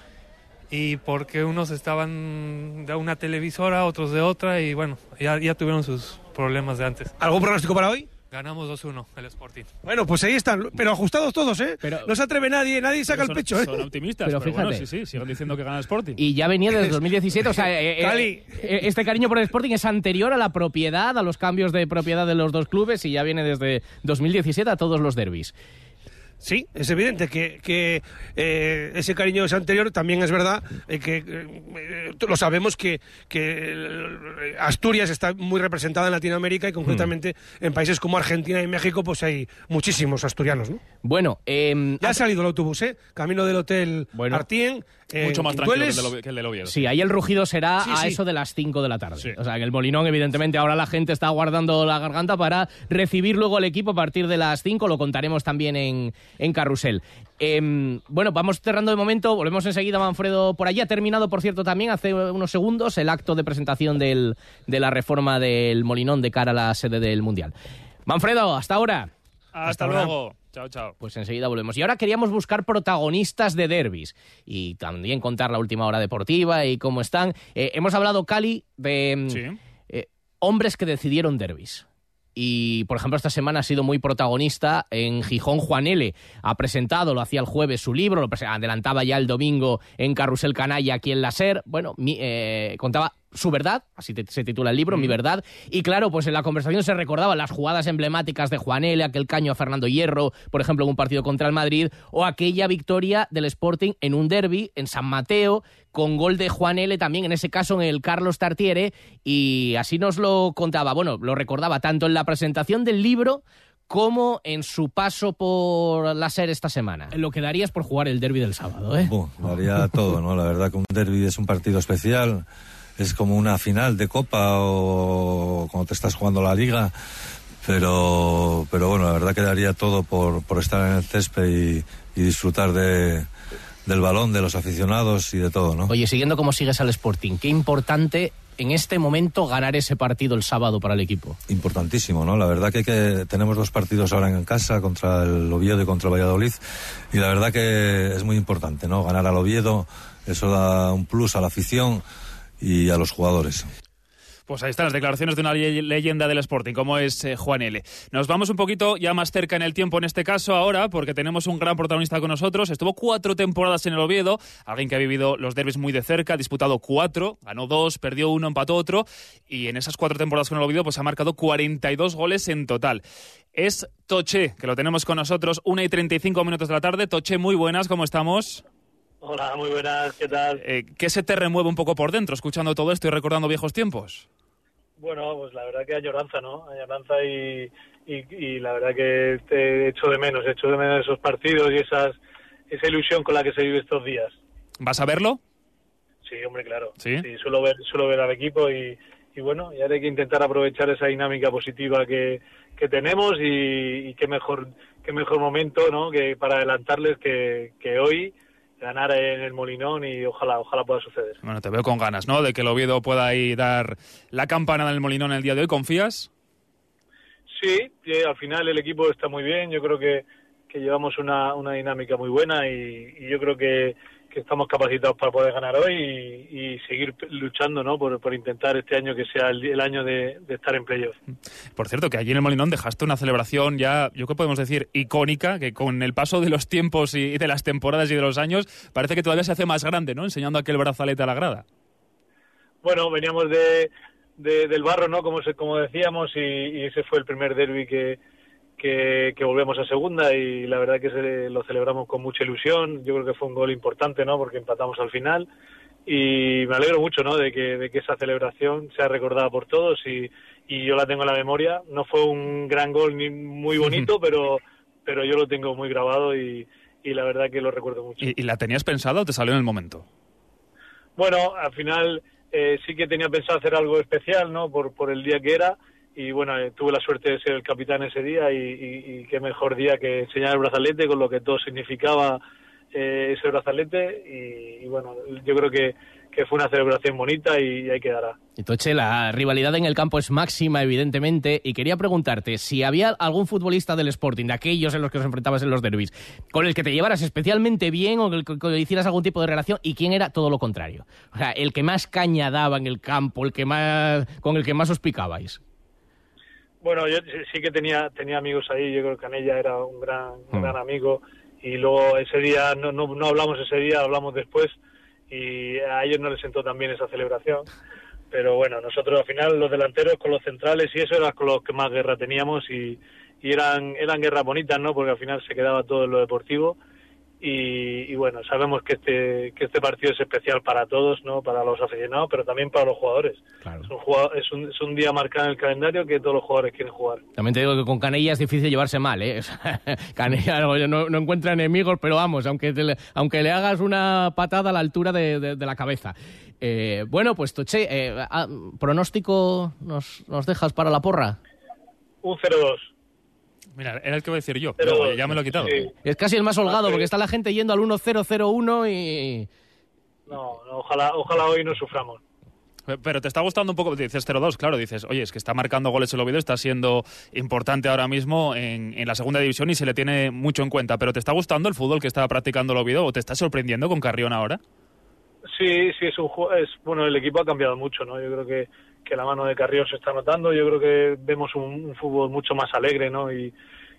y porque unos estaban de una televisora, otros de otra y bueno, ya, ya tuvieron sus problemas de antes. ¿Algún pronóstico para hoy? Ganamos 2-1 el Sporting. Bueno, pues ahí están, pero ajustados todos, ¿eh? no se atreve nadie, nadie saca el Son- pecho, ¿eh? Son optimistas, Pero pero, bueno, fíjate. sí, sí, sigan diciendo que gana el Sporting. Y ya venía desde 2017, o sea, eh, eh, Cali. eh, este cariño por el Sporting es anterior a la propiedad, a los cambios de propiedad de los dos clubes y ya viene desde 2017 a todos los derbis. Sí, es evidente que, que, eh, ese cariño es anterior. También es verdad eh, que eh, lo sabemos que, que eh, Asturias está muy representada en Latinoamérica y concretamente en países como Argentina y México, pues hay muchísimos asturianos, ¿no? Bueno, eh, Ya ha salido el autobús, ¿eh? Camino del hotel Bueno. Artien. Eh, Mucho más tranquilo que el, del Ovie- que el del Oviedo. Sí, ahí el rugido será Sí, a sí. eso de las 5 de la tarde. O sea, en el Molinón, evidentemente, ahora la gente está guardando la garganta para recibir luego al equipo a partir de las 5. Lo contaremos también en, en Carrusel. Em, bueno, vamos cerrando de momento. Volvemos enseguida, Manfredo, por allí. Ha terminado, por cierto, también hace unos segundos el acto de presentación del- de la reforma del Molinón de cara a la sede del Mundial. Manfredo, hasta ahora. Hasta, luego. Chao, chao. Pues enseguida volvemos. Y ahora queríamos buscar protagonistas de derbis y también contar la última hora deportiva y cómo están. Eh, hemos hablado, Cali, de mm, Sí. eh, hombres que decidieron derbis. Y, por ejemplo, esta semana ha sido muy protagonista en Gijón. Juan L. ha presentado, lo hacía el jueves, su libro, lo adelantaba ya el domingo en Carrusel Canalla aquí en la SER. Bueno, eh, contaba su verdad, así se titula el libro, Mi verdad. Y claro, pues en la conversación se recordaban las jugadas emblemáticas de Juan L., aquel caño a Fernando Hierro, por ejemplo, en un partido contra el Madrid, o aquella victoria del Sporting en un derby en San Mateo, con gol de Juan L. también, en ese caso en el Carlos Tartiere, y así nos lo contaba, bueno, lo recordaba tanto en la presentación del libro como en su paso por la SER esta semana. Lo que darías por jugar el derby del sábado, ¿eh? daría todo, ¿no? La verdad que un derby es un partido especial es como una final de copa o cuando te estás jugando la liga. Pero, pero bueno, la verdad que daría todo por, por estar en el césped y, disfrutar de, del balón, de los aficionados y de todo, ¿no? Oye, siguiendo como sigues al Sporting, qué importante en este momento ganar ese partido el sábado para el equipo. Importantísimo, ¿no? La verdad que, que, tenemos dos partidos ahora en casa contra el Oviedo y contra el Valladolid y la verdad que es muy importante, ¿no? Ganar al Oviedo, eso da un plus a la afición y a los jugadores. Pues ahí están las declaraciones de una leyenda del Sporting, como es eh, Juan L. Nos vamos un poquito ya más cerca en el tiempo en este caso ahora, porque tenemos un gran protagonista con nosotros. Estuvo cuatro temporadas en el Oviedo, alguien que ha vivido los derbis muy de cerca, ha disputado cuatro, ganó dos, perdió uno, empató otro, y en esas cuatro temporadas con el Oviedo pues ha marcado 42 goles en total. Es Toche, que lo tenemos con nosotros, una y 35 minutos de la tarde. Toche, muy buenas, ¿cómo estamos? Hola, muy buenas, ¿qué tal? Eh, ¿Qué se te remueve un poco por dentro escuchando todo esto y recordando viejos tiempos? Bueno, pues la verdad que añoranza, ¿no? Añoranza y, y, la verdad que te echo de menos, echo de menos esos partidos y esas, esa ilusión con la que se vive estos días. ¿Vas a verlo? Sí, hombre, claro. Sí, suelo, ver, suelo ver al equipo y, y bueno, y ahora hay que intentar aprovechar esa dinámica positiva que, que tenemos y, y qué mejor qué mejor momento, ¿no? Que para adelantarles que, que hoy ganar en el Molinón y ojalá, ojalá pueda suceder. Bueno, te veo con ganas, ¿no? De que el Oviedo pueda ahí dar la campana del Molinón el día de hoy. ¿Confías? Sí, al final el equipo está muy bien. Yo creo que, que llevamos una, una dinámica muy buena y, y yo creo que, que estamos capacitados para poder ganar hoy y, seguir luchando ¿no? por, por, intentar este año que sea el, año de, estar en playoff. Por cierto, que allí en el Molinón dejaste una celebración ya, yo que podemos decir, icónica, que con el paso de los tiempos y de las temporadas y de los años, parece que todavía se hace más grande, ¿no? Enseñando aquel brazalete a la grada. Bueno, veníamos de, del barro, ¿no? Como, como decíamos, y, y ese fue el primer derby que, que, volvemos a segunda y la verdad que se, lo celebramos con mucha ilusión. Yo creo que fue un gol importante, ¿no? Porque empatamos al final y me alegro mucho, ¿no? De que, de que esa celebración sea recordada por todos y, y yo la tengo en la memoria. No fue un gran gol ni muy bonito, pero, pero yo lo tengo muy grabado y, y la verdad que lo recuerdo mucho. ¿Y, la tenías pensado o te salió en el momento? Bueno, al final eh, sí que tenía pensado hacer algo especial, ¿no? Por, por el día que era y bueno, eh, tuve la suerte de ser el capitán ese día y, qué mejor día que enseñar el brazalete con lo que todo significaba eh, ese brazalete y, bueno, yo creo que, que, fue una celebración bonita y ahí quedará. Toche, la rivalidad en el campo es máxima, evidentemente, y quería preguntarte si había algún futbolista del Sporting, de aquellos en los que os enfrentabas en los derbis, con el que te llevaras especialmente bien o el que hicieras algún tipo de relación, y quién era todo lo contrario. O sea, el que más caña daba en el campo, el que más, con el que más os picabais. Bueno, yo sí que tenía tenía amigos ahí, yo creo que Canella era un gran, mm. gran amigo y luego ese día, no, no, no hablamos ese día, hablamos después y a ellos no les sentó también esa celebración. Pero bueno, nosotros al final los delanteros con los centrales y eso era con los que más guerra teníamos y, y eran, eran guerras bonitas, ¿no? Porque al final se quedaba todo en lo deportivo y, bueno, sabemos que este, que este partido es especial para todos, ¿no? Para los aficionados, pero también para los jugadores. Es, un es, un, día marcado en el calendario que todos los jugadores quieren jugar. También te digo que con Canella es difícil llevarse mal, ¿eh? Canella no, no, encuentra enemigos, pero vamos, aunque, le, aunque le hagas una patada a la altura de, la cabeza. Eh, bueno, pues Toche, eh, ah, ¿pronóstico nos, nos dejas para la porra? Un 0-2. Mira, era el que voy a decir yo, pero ya me lo he quitado. Es casi el más holgado, porque está la gente yendo al 1-0-0-1 y... No, ojalá, ojalá hoy no suframos. Pero te está gustando un poco, dices 0-2, claro, dices, oye, es que está marcando goles el Oviedo, está siendo importante ahora mismo en, la segunda división y se le tiene mucho en cuenta. ¿Pero te está gustando el fútbol que está practicando el Oviedo o te está sorprendiendo con Carrión ahora? Sí, sí, es un es, bueno, el equipo ha cambiado mucho, ¿no? Yo creo que, que la mano de Carrillo se está notando. Yo creo que vemos un, fútbol mucho más alegre, ¿no? Y,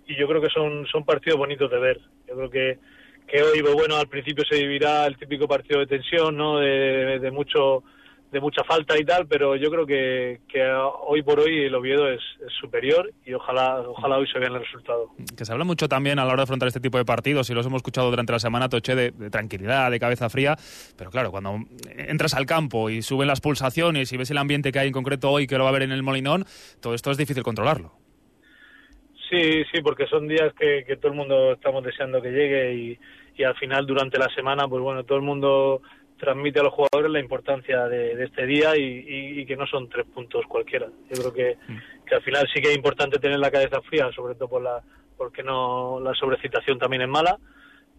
y yo creo que son, son partidos bonitos de ver. Yo creo que, que hoy, bueno, al principio se vivirá el típico partido de tensión, ¿no? De mucho de mucha falta y tal, pero yo creo que, que hoy por hoy el Oviedo es, es, superior y ojalá ojalá hoy se vea el resultado. Que se habla mucho también a la hora de afrontar este tipo de partidos y los hemos escuchado durante la semana, Toche, de, de, tranquilidad, de cabeza fría, pero claro, cuando entras al campo y suben las pulsaciones y ves el ambiente que hay en concreto hoy que lo va a haber en el Molinón, todo esto es difícil controlarlo. Sí, sí, porque son días que, que todo el mundo estamos deseando que llegue y, y al final durante la semana, pues bueno, todo el mundo transmite a los jugadores la importancia de, de este día y, y, y, que no son tres puntos cualquiera. Yo creo que, que, al final sí que es importante tener la cabeza fría, sobre todo por la, porque no la sobrecitación también es mala,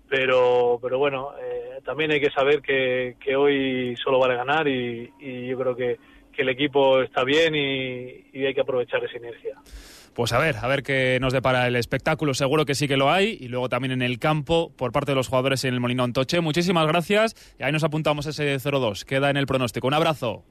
pero, pero bueno, eh, también hay que saber que, que hoy solo vale ganar y, y yo creo que, que el equipo está bien y, y hay que aprovechar esa inercia. Pues a ver, a ver qué nos depara el espectáculo. Seguro que sí que lo hay. Y luego también en el campo, por parte de los jugadores en el Molinón Toche. Muchísimas gracias. Y ahí nos apuntamos ese 0-2. Queda en el pronóstico. Un abrazo.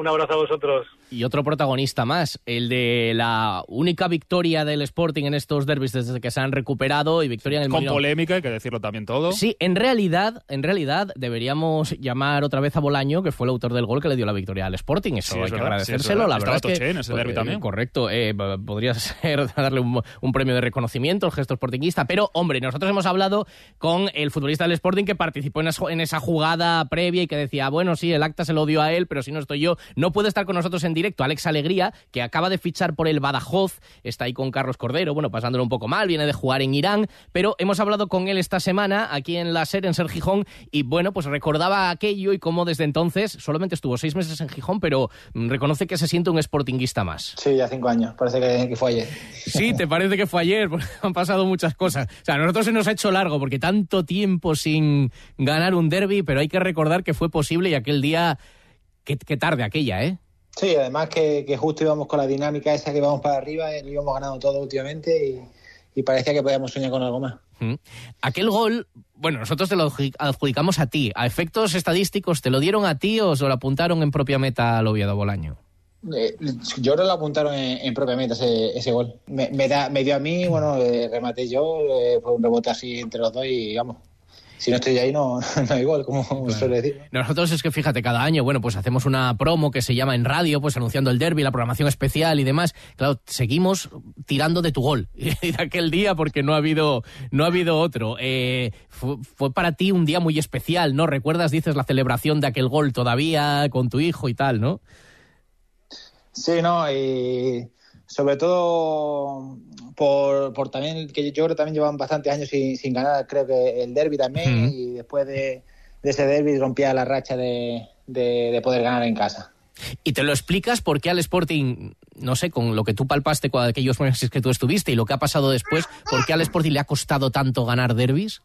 Un abrazo a vosotros. Y otro protagonista más, el de la única victoria del Sporting en estos derbis desde que se han recuperado y victoria en el Con Molinón. polémica, hay que decirlo también todo. Sí, en realidad, en realidad deberíamos llamar otra vez a Bolaño, que fue el autor del gol que le dio la victoria al Sporting. Eso Sí, hay es que verdad, agradecérselo. sí, es la verdad. Estaba es que Toché en ese derbi eh, también. Correcto, eh, podría ser darle un, un premio de reconocimiento al gesto sportinguista, pero hombre, nosotros hemos hablado con el futbolista del Sporting que participó en esa, en esa jugada previa y que decía, bueno, sí, el acta se lo dio a él, pero si no estoy yo, no puede estar con nosotros en directo. Alex Alegría, que acaba de fichar por el Badajoz, está ahí con Carlos Cordero, bueno, pasándolo un poco mal, viene de jugar en Irán, pero hemos hablado con él esta semana aquí en la SER, en Ser Gijón, y bueno, pues recordaba aquello y cómo desde entonces solamente estuvo seis meses en Gijón, pero mm, reconoce que se siente un sportinguista más. Sí, ya cinco años, parece que, que fue ayer. Sí, te parece que fue ayer, porque han pasado muchas cosas. O sea, a nosotros se nos ha hecho largo porque tanto tiempo sin ganar un derby, pero hay que recordar que fue posible y aquel día, qué, qué tarde aquella, ¿eh? Sí, además que, que, justo íbamos con la dinámica esa que íbamos para arriba, eh, lo íbamos ganando todo últimamente y, y parecía que podíamos soñar con algo más. Mm. Aquel gol, bueno, nosotros te lo adjudicamos a ti. ¿A efectos estadísticos te lo dieron a ti o se lo apuntaron en propia meta al Oviedo Bolaño? Eh, yo que lo apuntaron en, en propia meta ese, ese gol. Me, me, da, me, dio a mí, bueno, eh, rematé yo, eh, fue un rebote así entre los dos y vamos. Si no estoy ahí, no, no hay gol, como claro. suele decir. Nosotros es que fíjate, cada año, bueno, pues hacemos una promo que se llama en radio, pues anunciando el derby, la programación especial y demás. Claro, seguimos tirando de tu gol y de aquel día porque no ha habido, no ha habido otro. Eh, fue, fue, para ti un día muy especial, ¿no? ¿Recuerdas, dices, la celebración de aquel gol todavía con tu hijo y tal, ¿no? Sí, no, y sobre todo por, por también, que yo creo que también llevan bastantes años sin, sin ganar, creo que el derby también, y después de, de, ese derby rompía la racha de, de, de, poder ganar en casa. ¿Y te lo explicas por qué al Sporting, no sé, con lo que tú palpaste con aquellos meses que tú estuviste y lo que ha pasado después, por qué al Sporting le ha costado tanto ganar derbis?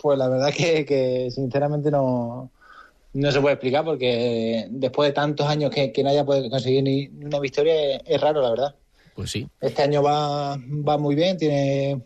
Pues la verdad que, que sinceramente no, no se puede explicar porque después de tantos años que, que nadie puede conseguir ni una victoria es, es, raro, la verdad. Pues sí. Este año va, va muy bien, tiene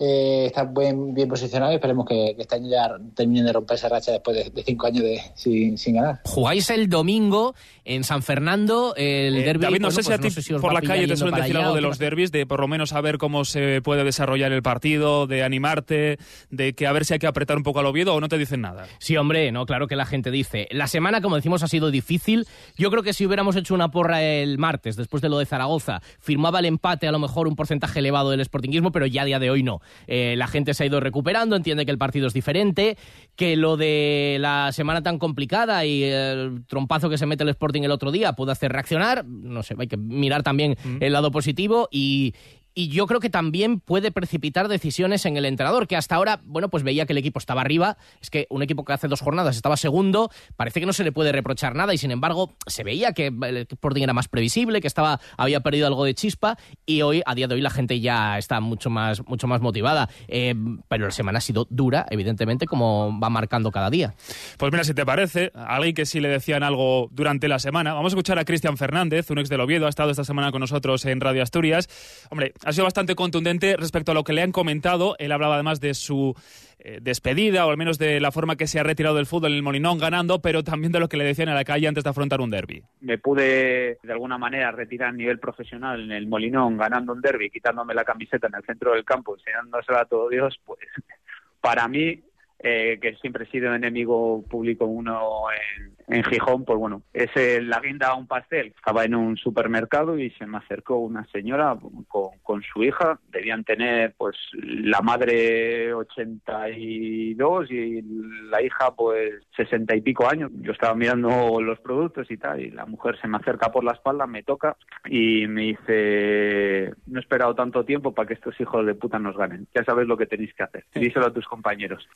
eh, está bien, bien posicionado y esperemos que, que, este año ya terminen de romper esa racha después de, de cinco años de, sin, sin, ganar. Jugáis el domingo en San Fernando, el eh, derby. David, no bueno, sé si pues a ti no sé si os por la calle te suelen decir allá algo de los derbis, de por lo menos saber cómo se puede desarrollar el partido, de animarte, de que a ver si hay que apretar un poco al Oviedo o no te dicen nada. Sí, hombre, no, claro que la gente dice. La semana, como decimos, ha sido difícil. Yo creo que si hubiéramos hecho una porra el martes, después de lo de Zaragoza, firmaba el empate, a lo mejor un porcentaje elevado del sportinguismo, pero ya a día de hoy no. Eh, la gente se ha ido recuperando, entiende que el partido es diferente, que lo de la semana tan complicada y el trompazo que se mete el Sporting el otro día puede hacer reaccionar. No sé, hay que mirar también mm. el lado positivo y, y yo creo que también puede precipitar decisiones en el entrenador, que hasta ahora, bueno, pues veía que el equipo estaba arriba, es que un equipo que hace dos jornadas estaba segundo, parece que no se le puede reprochar nada y sin embargo se veía que el Sporting era más previsible, que estaba había perdido algo de chispa y hoy, a día de hoy, la gente ya está mucho más, mucho más motivada. Eh, pero la semana ha sido dura, evidentemente, como va marcando cada día. Pues mira, si te parece, alguien que sí le decían algo durante la semana, vamos a escuchar a Cristian Fernández, un ex del Oviedo, ha estado esta semana con nosotros en Radio Asturias. Hombre, ha sido bastante contundente respecto a lo que le han comentado. Él hablaba además de su eh, despedida, o al menos de la forma que se ha retirado del fútbol en el Molinón ganando, pero también de lo que le decían en la calle antes de afrontar un derby. Me pude de alguna manera retirar a nivel profesional en el Molinón ganando un derby, quitándome la camiseta en el centro del campo, enseñándosela a todo Dios, pues para mí eh, que siempre he sido enemigo público uno en, en Gijón, pues bueno, es la guinda a un pastel. Estaba en un supermercado y se me acercó una señora con, con su hija. Debían tener, pues, la madre 82 y la hija, pues, 60 y pico años. Yo estaba mirando los productos y tal, y la mujer se me acerca por la espalda, me toca y me dice, no he esperado tanto tiempo para que estos hijos de puta nos ganen. Ya sabes lo que tenéis que hacer. Díselo a tus compañeros.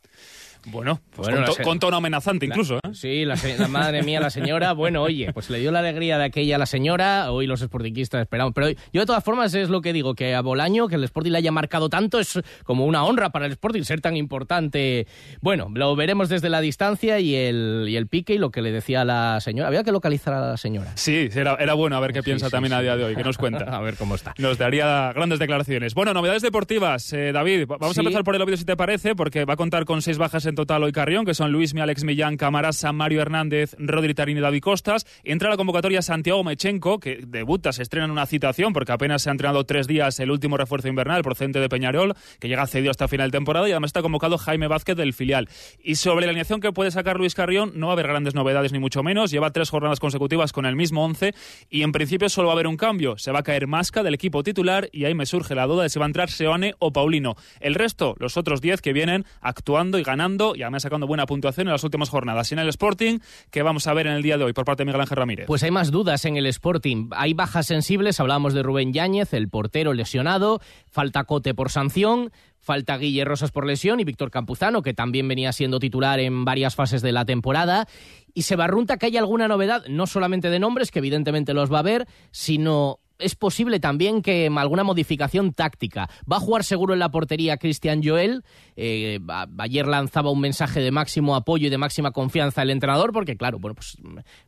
Bueno, pues Bueno, con, tono amenazante incluso. ¿eh? Sí, la, madre mía, la señora. Bueno, oye, pues le dio la alegría de aquella a la señora. Hoy los sportinguistas esperamos. Pero yo, de todas formas, es lo que digo: que a Bolaño, que el Sporting le haya marcado tanto, es como una honra para el Sporting ser tan importante. Bueno, lo veremos desde la distancia y el, y el pique y lo que le decía la señora. Había que localizar a la señora. Sí, era, era bueno a ver qué piensa también a día de hoy, que nos cuenta. a ver cómo está. Nos daría grandes declaraciones. Bueno, novedades deportivas. Eh, David, va- vamos a empezar por el Oviedo si te parece, porque va a contar con seis bajas en total hoy Carrión, que son Luis Alex Millán, Camarasa, Mario Hernández, Rodri Tarín y David Costas. Entra a la convocatoria Santiago Mechenko, que debuta, se estrena en una citación, porque apenas se ha entrenado tres días el último refuerzo invernal procedente de Peñarol, que llega cedido hasta final de temporada, y además está convocado Jaime Vázquez del filial. Y sobre la alineación que puede sacar Luis Carrión, no va a haber grandes novedades ni mucho menos. Lleva tres jornadas consecutivas con el mismo once y en principio solo va a haber un cambio. Se va a caer Masca del equipo titular y ahí me surge la duda de si va a entrar Seoane o Paulino. El resto, los otros diez que vienen actuando y ganando y además sacando buena puntuación en las últimas jornadas. Y en el Sporting, que vamos a ver en el día de hoy por parte de Miguel Ángel Ramírez. Pues hay más dudas en el Sporting. Hay bajas sensibles, hablábamos de Rubén Yáñez, el portero lesionado, falta Cote por sanción, falta Guille Rosas por lesión y Víctor Campuzano, que también venía siendo titular en varias fases de la temporada. Y se barrunta que hay alguna novedad, no solamente de nombres, que evidentemente los va a haber, sino es posible también que alguna modificación táctica. Va a jugar seguro en la portería Cristian Joel. Eh, ayer lanzaba un mensaje de máximo apoyo y de máxima confianza al entrenador, porque claro, bueno, pues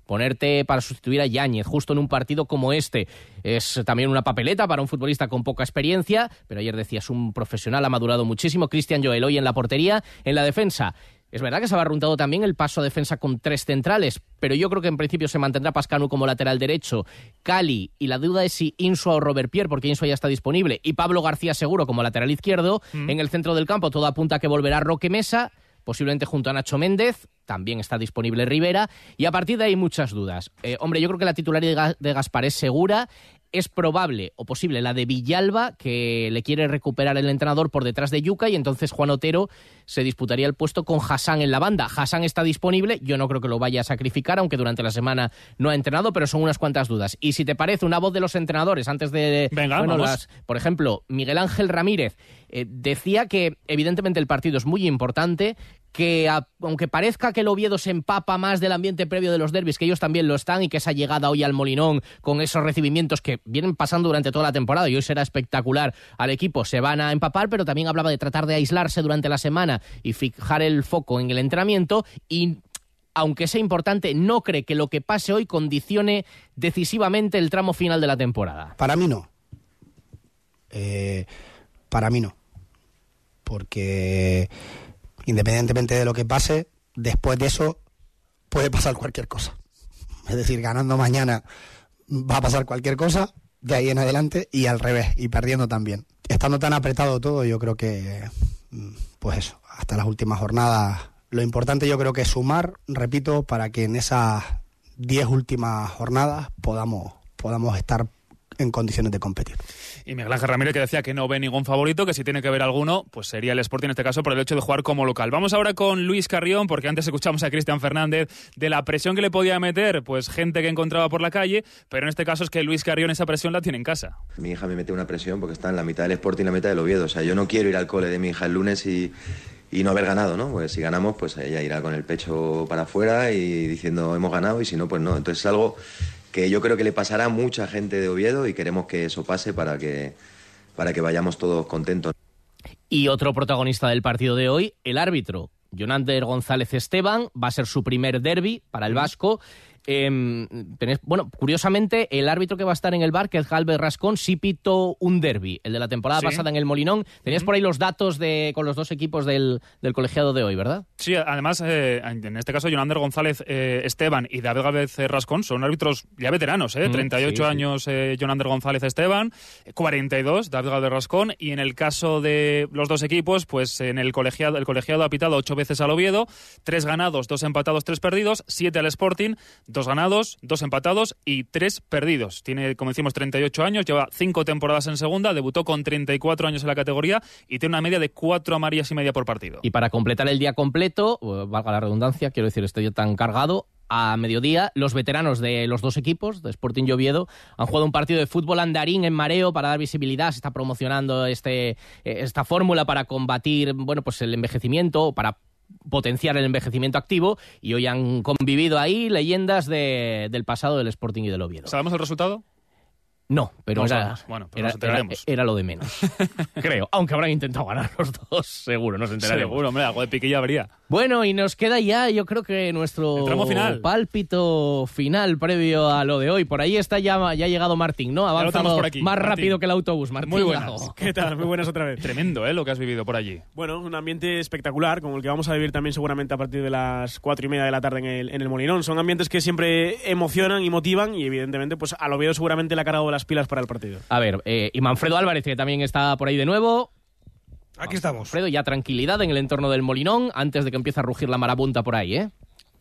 ponerte para sustituir a Yáñez justo en un partido como este es también una papeleta para un futbolista con poca experiencia, pero ayer decías un profesional, ha madurado muchísimo. Cristian Joel hoy en la portería, en la defensa. Es verdad que se ha barruntado también el paso a defensa con tres centrales, pero yo creo que en principio se mantendrá Pascanu como lateral derecho, Cali, y la duda es si Insua o Robert Pierre, porque Insua ya está disponible, y Pablo García seguro como lateral izquierdo. Mm. En el centro del campo todo apunta a que volverá Roque Mesa, posiblemente junto a Nacho Méndez, también está disponible Rivera, y a partir de ahí muchas dudas. Eh, hombre, yo creo que la titularidad de Ga- de Gaspar es segura, es probable o posible la de Villalba, que le quiere recuperar el entrenador por detrás de Yuca, y entonces Juan Otero se disputaría el puesto con Hassan en la banda. Hassan está disponible, yo no creo que lo vaya a sacrificar, aunque durante la semana no ha entrenado, pero son unas cuantas dudas. Y si te parece una voz de los entrenadores antes de... Venga, bueno, vamos. las- por ejemplo, Miguel Ángel Ramírez eh, decía que evidentemente el partido es muy importante, que aunque parezca que el Oviedo se empapa más del ambiente previo de los derbis, que ellos también lo están, y que esa llegada hoy al Molinón con esos recibimientos que vienen pasando durante toda la temporada y hoy será espectacular al equipo, se van a empapar, pero también hablaba de tratar de aislarse durante la semana y fijar el foco en el entrenamiento y aunque sea importante, no cree que lo que pase hoy condicione decisivamente el tramo final de la temporada. Para mí no. Eh, para mí no. Porque independientemente de lo que pase, después de eso puede pasar cualquier cosa. Es decir, ganando mañana va a pasar cualquier cosa de ahí en adelante y al revés, y perdiendo también. Estando tan apretado todo, yo creo que, mm, pues eso, hasta las últimas jornadas, lo importante yo creo que es sumar, repito, para que en esas 10 últimas jornadas podamos, podamos estar en condiciones de competir. Y Miguel Ángel Ramírez que decía que no ve ningún favorito, que si tiene que ver alguno, pues sería el Sporting en este caso por el hecho de jugar como local. Vamos ahora con Luis Carrión, porque antes escuchamos a Cristian Fernández de la presión que le podía meter, pues gente que encontraba por la calle, pero en este caso es que Luis Carrión esa presión la tiene en casa. Mi hija me mete una presión porque está en la mitad del Sporting y la mitad del Oviedo. O sea, yo no quiero ir al cole de mi hija el lunes y, y no haber ganado, ¿no? Pues si ganamos, pues ella irá con el pecho para afuera y diciendo hemos ganado y si no, pues no. Entonces es algo que yo creo que le pasará a mucha gente de Oviedo y queremos que eso pase para que, para que vayamos todos contentos. Y otro protagonista del partido de hoy, el árbitro. Jonander González Esteban va a ser su primer derby para el Vasco. Em, tenés, bueno, curiosamente, el árbitro que va a estar en el bar, que es Galvez Rascón, sí pitó un derby, el de la temporada Sí. pasada en el Molinón. Tenías por ahí los datos de con los dos equipos del, del colegiado de hoy, ¿verdad? Sí, además, eh, en este caso, Jonander González eh, Esteban y David Gálvez eh, Rascón son árbitros ya veteranos, ¿eh? Mm, 38 sí, sí. años Jonander González Esteban, 42 David Gálvez Rascón, y en el caso de los dos equipos, pues en el colegiado, el colegiado ha pitado ocho veces al Oviedo, tres ganados, dos empatados, tres perdidos, siete al Sporting, dos ganados, dos empatados y tres perdidos. Tiene, como decimos, 38 años, lleva cinco temporadas en segunda, debutó con 34 años en la categoría y tiene una media de cuatro amarillas y media por partido. Y para completar el día completo, valga la redundancia, quiero decir, día tan cargado, a mediodía, los veteranos de los dos equipos, de Sporting y han jugado un partido de fútbol andarín en mareo para dar visibilidad. Se está promocionando este, eh, esta fórmula para combatir bueno, pues el envejecimiento para potenciar el envejecimiento activo y hoy han convivido ahí leyendas de- del pasado del Sporting y del Oviedo. ¿Sabemos el resultado? No, pero No era. Bueno, pero era, era- era lo de menos. Creo, aunque habrán intentado ganar los dos, seguro, nos enteraremos. Seguro, hombre, algo de piquilla habría. Bueno, y nos queda ya, yo creo que nuestro final. pálpito final previo a lo de hoy. Por ahí está ya, ya ha llegado Martín, ¿no? Avanzado por aquí, más Martín. rápido que el autobús, Martín. Muy buenas. Lago. ¿Qué tal? Muy buenas otra vez. Tremendo, ¿eh? Lo que has vivido por allí. Bueno, un ambiente espectacular, como el que vamos a vivir también seguramente a partir de las cuatro y media de la tarde en el, en el Molinón. Son ambientes que siempre emocionan y motivan y evidentemente pues al Oviedo seguramente le ha cargado las pilas para el partido. A ver, eh, y Manfredo Álvarez, que también está por ahí de nuevo. Aquí estamos. Manfredo, ya tranquilidad en el entorno del Molinón antes de que empiece a rugir la marabunta por ahí, ¿eh?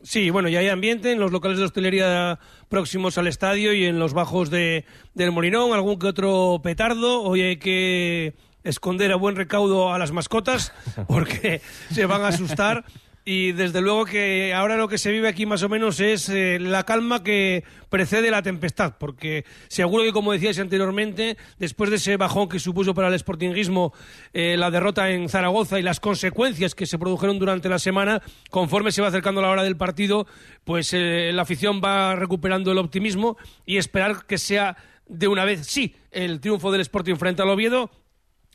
Sí, bueno, ya hay ambiente en los locales de hostelería próximos al estadio y en los bajos de, del Molinón, algún que otro petardo. Hoy hay que esconder a buen recaudo a las mascotas porque se van a asustar. Y desde luego que ahora lo que se vive aquí más o menos es eh, la calma que precede la tempestad, porque seguro que como decíais anteriormente, después de ese bajón que supuso para el sportinguismo eh, la derrota en Zaragoza y las consecuencias que se produjeron durante la semana, conforme se va acercando la hora del partido, pues eh, la afición va recuperando el optimismo y esperar que sea de una vez, sí, el triunfo del Sporting frente al Oviedo,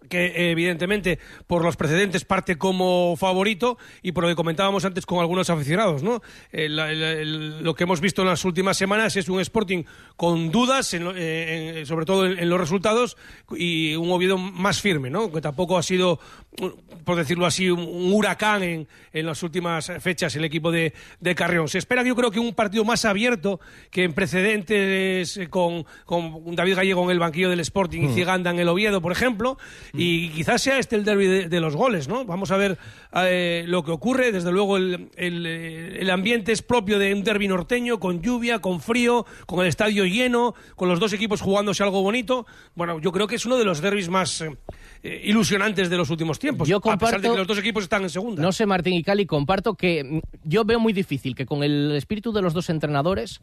que evidentemente por los precedentes parte como favorito y por lo que comentábamos antes con algunos aficionados, ¿no? El- el- lo que hemos visto en las últimas semanas es un Sporting con dudas, en en- sobre todo en, en los resultados, y un Oviedo más firme, ¿no? Que tampoco ha sido, por decirlo así, un, un huracán en, en las últimas fechas el equipo de, de Carrión. Se espera, yo creo que un partido más abierto que en precedentes eh, con, con David Gallego en el banquillo del Sporting y. Ciganda en el Oviedo, por ejemplo, y quizás sea este el derby de, de los goles, ¿no? Vamos a ver eh, lo que ocurre. Desde luego el, el, eh, el ambiente es propio de un derby norteño, con lluvia, con frío, con el estadio lleno, con los dos equipos jugándose algo bonito. Bueno, yo creo que es uno de los derbis más eh, ilusionantes de los últimos tiempos, Yo a pesar de comparto- que los dos equipos están en segunda. No sé, Martín y Cali, comparto que mm, yo veo muy difícil que con el espíritu de los dos entrenadores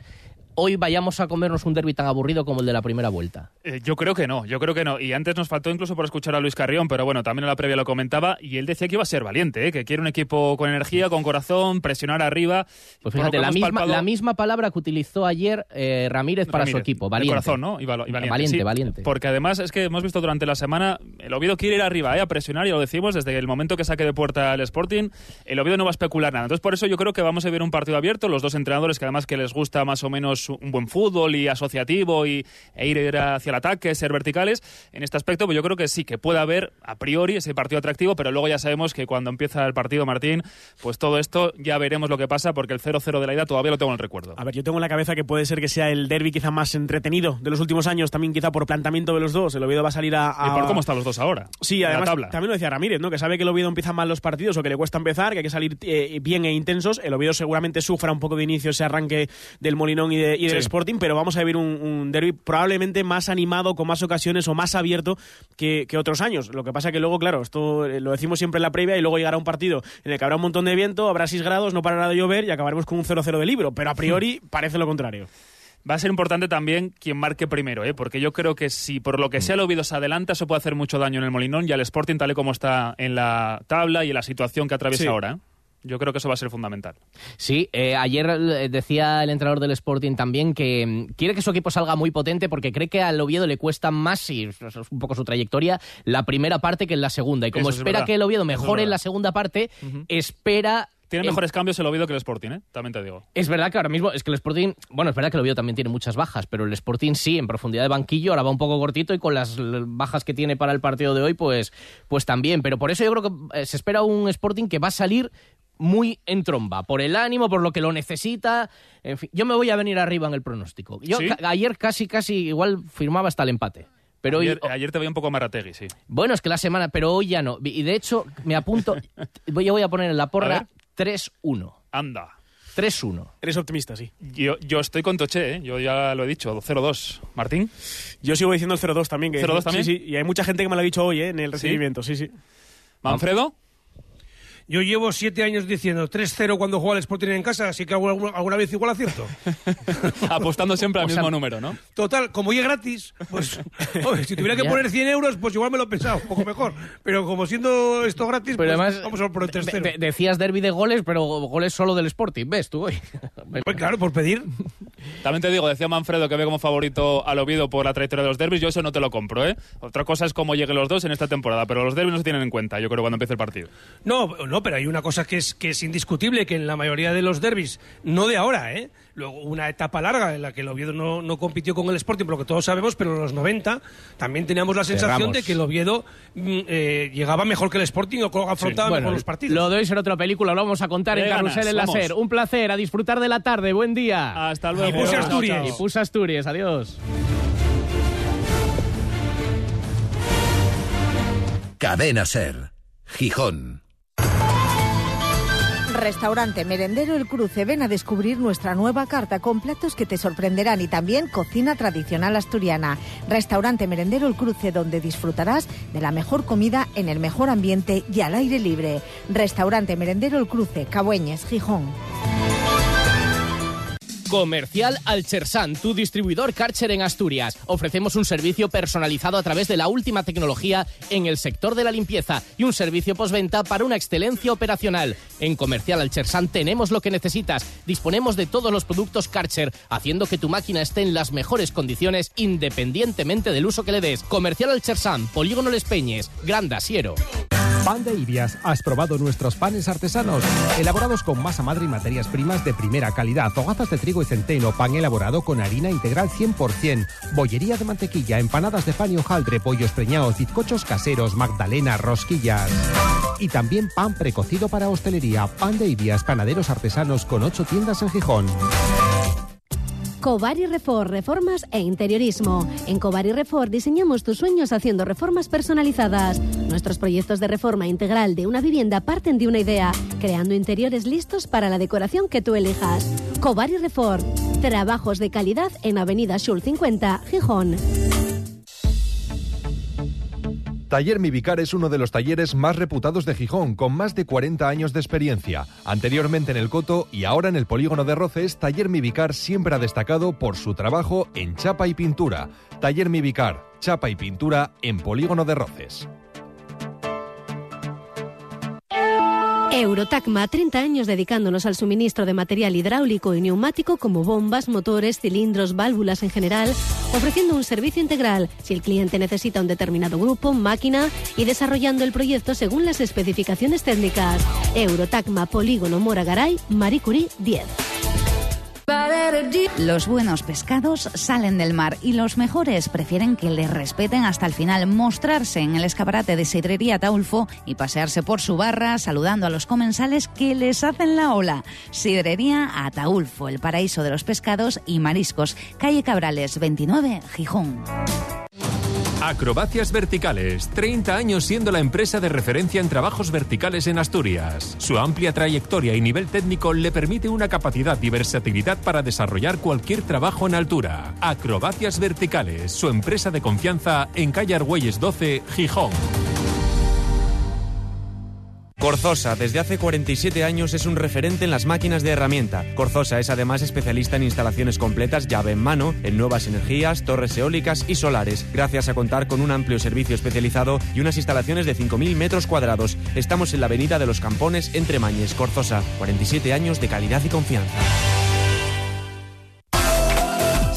hoy vayamos a comernos un derby tan aburrido como el de la primera vuelta. Eh, yo creo que no, yo creo que no. Y antes nos faltó incluso por escuchar a Luis Carrión, pero bueno, también en la previa lo comentaba y él decía que iba a ser valiente, ¿eh? que quiere un equipo con energía, con corazón, presionar arriba. Pues fíjate, la misma, palpado- la misma palabra que utilizó ayer eh, Ramírez para su equipo, valiente. corazón, ¿no? Y, valiente. Valiente, sí, valiente. Porque además es que hemos visto durante la semana, el Oviedo quiere ir arriba, ¿eh? a presionar, y lo decimos desde el momento que saque de puerta el Sporting, el Oviedo no va a especular nada. Entonces por eso yo creo que vamos a ver un partido abierto, los dos entrenadores que además que les gusta más o menos un buen fútbol y asociativo y, e ir hacia el ataque, ser verticales. En este aspecto, pues yo creo que sí, que puede haber a priori ese partido atractivo, pero luego ya sabemos que cuando empieza el partido, Martín, pues todo esto ya veremos lo que pasa, porque el 0-0 de la ida todavía lo tengo en el recuerdo. A ver, yo tengo en la cabeza que puede ser que sea el derby quizá más entretenido de los últimos años, también quizá por planteamiento de los dos. El Oviedo va a salir a... a- Y por cómo están los dos ahora. Sí, además tabla. también lo decía Ramírez, ¿no? Que sabe que el Oviedo empieza mal los partidos o que le cuesta empezar, que hay que salir eh, bien e intensos. El Oviedo seguramente sufra un poco de inicio ese arranque del Molinón y, de- y del Sí. Sporting, pero vamos a ver un, un derby probablemente más animado, con más ocasiones o más abierto que, que otros años. Lo que pasa que luego, claro, esto eh, lo decimos siempre en la previa y luego llegará un partido en el que habrá un montón de viento, habrá 6 grados, no parará de llover y acabaremos con un 0-0 de libro, pero a priori parece lo contrario. Va a ser importante también quien marque primero, ¿eh? porque yo creo que si por lo que sea el Oviedo se adelanta, eso puede hacer mucho daño en el Molinón y al Sporting tal y como está en la tabla y en la situación que atraviesa Sí. ahora. ¿eh? Yo creo que eso va a ser fundamental. Sí, eh, ayer eh, decía el entrenador del Sporting también que mm, quiere que su equipo salga muy potente porque cree que al Oviedo le cuesta más, y eso es un poco su trayectoria, la primera parte que en la segunda. Y como Eso espera que el Oviedo es mejore en la segunda parte, espera Tiene mejores cambios el Oviedo que el Sporting, ¿eh? También te digo. Es verdad que ahora mismo, es que el Sporting, bueno, es verdad que el Oviedo también tiene muchas bajas, pero el Sporting sí, en profundidad de banquillo, ahora va un poco cortito y con las bajas que tiene para el partido de hoy, pues, pues también. Pero por eso yo creo que eh, se espera un Sporting que va a salir muy en tromba, por el ánimo, por lo que lo necesita. En fin, yo me voy a venir arriba en el pronóstico. Yo ¿Sí? ca- ayer casi, casi igual firmaba hasta el empate. Pero hoy, ayer, ayer te veía un poco Marategui, sí. bueno, es que la semana, pero hoy ya no. Y de hecho, me apunto, voy, yo voy a poner en la A porra ver. 3-1. Anda. 3-1. Eres optimista, sí. Yo, yo estoy con Toché, ¿eh? Yo ya lo he dicho, 0-2. Martín. Yo sigo diciendo el 0-2 también. Que, 0-2 también. Sí, sí. Y hay mucha gente que me lo ha dicho hoy, ¿eh? En el ¿Sí? recibimiento, sí, sí. ¿Manfredo? Yo llevo siete años diciendo 3-0 cuando juega el Sporting en casa, así que alguna, alguna vez igual acierto. Apostando siempre al O sea, mismo número, ¿no? Total, como ya es gratis, pues hombre, si tuviera que Ya. poner 100 euros, pues igual me lo he pensado, un poco mejor. Pero como siendo esto gratis, Pero pues además, vamos a por el de- 3-0. de- decías derby de goles, pero goles solo del Sporting, ¿ves tú hoy? Pues claro, por pedir. También te digo, decía Manfredo que ve como favorito al Oviedo por la trayectoria de los derbis. Yo eso no te lo compro, ¿eh? Otra cosa es cómo lleguen los dos en esta temporada, pero los derbis no se tienen en cuenta, yo creo, cuando empiece el partido. No, no, pero hay una cosa que es, que es indiscutible, que en la mayoría de los derbis, no de ahora, ¿eh? Luego una etapa larga en la que el Oviedo no, no compitió con el Sporting, por lo que todos sabemos, pero en los 90 también teníamos la sensación Cerramos. de que el Oviedo mm, eh, llegaba mejor que el Sporting o afrontaba Bueno, mejor los partidos. Lo hoy será otra película, lo vamos a contar en Carrusel en la. SER. Un placer, a disfrutar de la tarde, buen día. Hasta luego. Y puse Asturias. chao. Y puse Asturias, adiós. Cadena Ser. Gijón. Restaurante Merendero El Cruce, ven a descubrir nuestra nueva carta con platos que te sorprenderán y también cocina tradicional asturiana. Restaurante Merendero El Cruce, donde disfrutarás de la mejor comida en el mejor ambiente y al aire libre. Restaurante Merendero El Cruce, Cabueñes, Gijón. Comercial Alchersan, tu distribuidor Karcher en Asturias. Ofrecemos un servicio personalizado a través de la última tecnología en el sector de la limpieza y un servicio postventa para una excelencia operacional. En Comercial Alchersan tenemos lo que necesitas. Disponemos de todos los productos Karcher, haciendo que tu máquina esté en las mejores condiciones independientemente del uso que le des. Comercial Alchersan, Polígono Les Peñes, Gran Asiero. Pan de Ibias. ¿Has probado nuestros panes artesanos? Elaborados con masa madre y materias primas de primera calidad. Hogazas de trigo y centeno. Pan elaborado con harina integral 100%. Bollería de mantequilla. Empanadas de pan y hojaldre. Pollos preñados. Bizcochos caseros. Magdalena. Rosquillas. Y también pan precocido para hostelería. Pan de Ibias. Panaderos artesanos con ocho tiendas en Gijón. Cobar y Refor, reformas e interiorismo. En Cobar y Refor diseñamos tus sueños haciendo reformas personalizadas. Nuestros proyectos de reforma integral de una vivienda parten de una idea, creando interiores listos para la decoración que tú elijas. Cobar y Refor, trabajos de calidad en Avenida Schul 50, Gijón. Taller Mivicar es uno de los talleres más reputados de Gijón, con más de 40 años de experiencia. Anteriormente en el Coto y ahora en el Polígono de Roces, Taller Mivicar siempre ha destacado por su trabajo en chapa y pintura. Taller Mivicar, chapa y pintura en Polígono de Roces. Eurotacma, 30 años dedicándonos al suministro de material hidráulico y neumático como bombas, motores, cilindros, válvulas en general, ofreciendo un servicio integral si el cliente necesita un determinado grupo, máquina y desarrollando el proyecto según las especificaciones técnicas. Eurotacma, Polígono Mora Garay, Marie Curie 10. Los buenos pescados salen del mar y los mejores prefieren que les respeten hasta el final, mostrarse en el escaparate de Sidrería Taulfo y pasearse por su barra saludando a los comensales que les hacen la ola. Sidrería Ataulfo, el paraíso de los pescados y mariscos, calle Cabrales 29, Gijón. Acrobacias Verticales, 30 años siendo la empresa de referencia en trabajos verticales en Asturias. Su amplia trayectoria y nivel técnico le permite una capacidad y versatilidad para desarrollar cualquier trabajo en altura. Acrobacias Verticales, su empresa de confianza en calle Argüelles 12, Gijón. Corzosa, desde hace 47 años, es un referente en las máquinas de herramienta. Corzosa es además especialista en instalaciones completas llave en mano, en nuevas energías, torres eólicas y solares, gracias a contar con un amplio servicio especializado y unas instalaciones de 5.000 metros cuadrados. Estamos en la avenida de los Campones, entre Mañes, Corzosa. 47 años de calidad y confianza.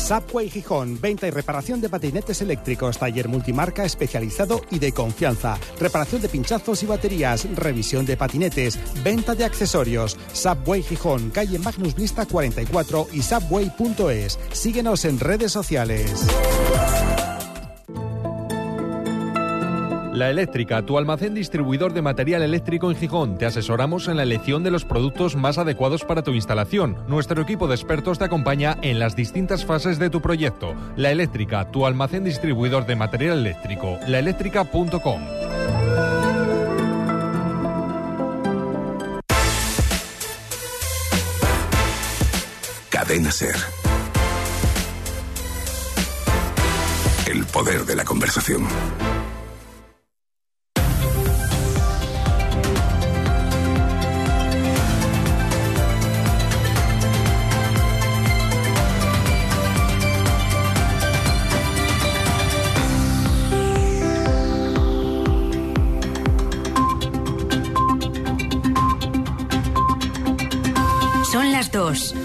Subway Gijón, venta y reparación de patinetes eléctricos, taller multimarca especializado y de confianza, reparación de pinchazos y baterías, revisión de patinetes, venta de accesorios. Subway Gijón, calle Magnus Vista 44 y subway.es. Síguenos en redes sociales. La Eléctrica, tu almacén distribuidor de material eléctrico en Gijón. Te asesoramos en la elección de los productos más adecuados para tu instalación. Nuestro equipo de expertos te acompaña en las distintas fases de tu proyecto. La Eléctrica, tu almacén distribuidor de material eléctrico. Laeléctrica.com. Cadena Ser. El poder de la conversación. Las dos.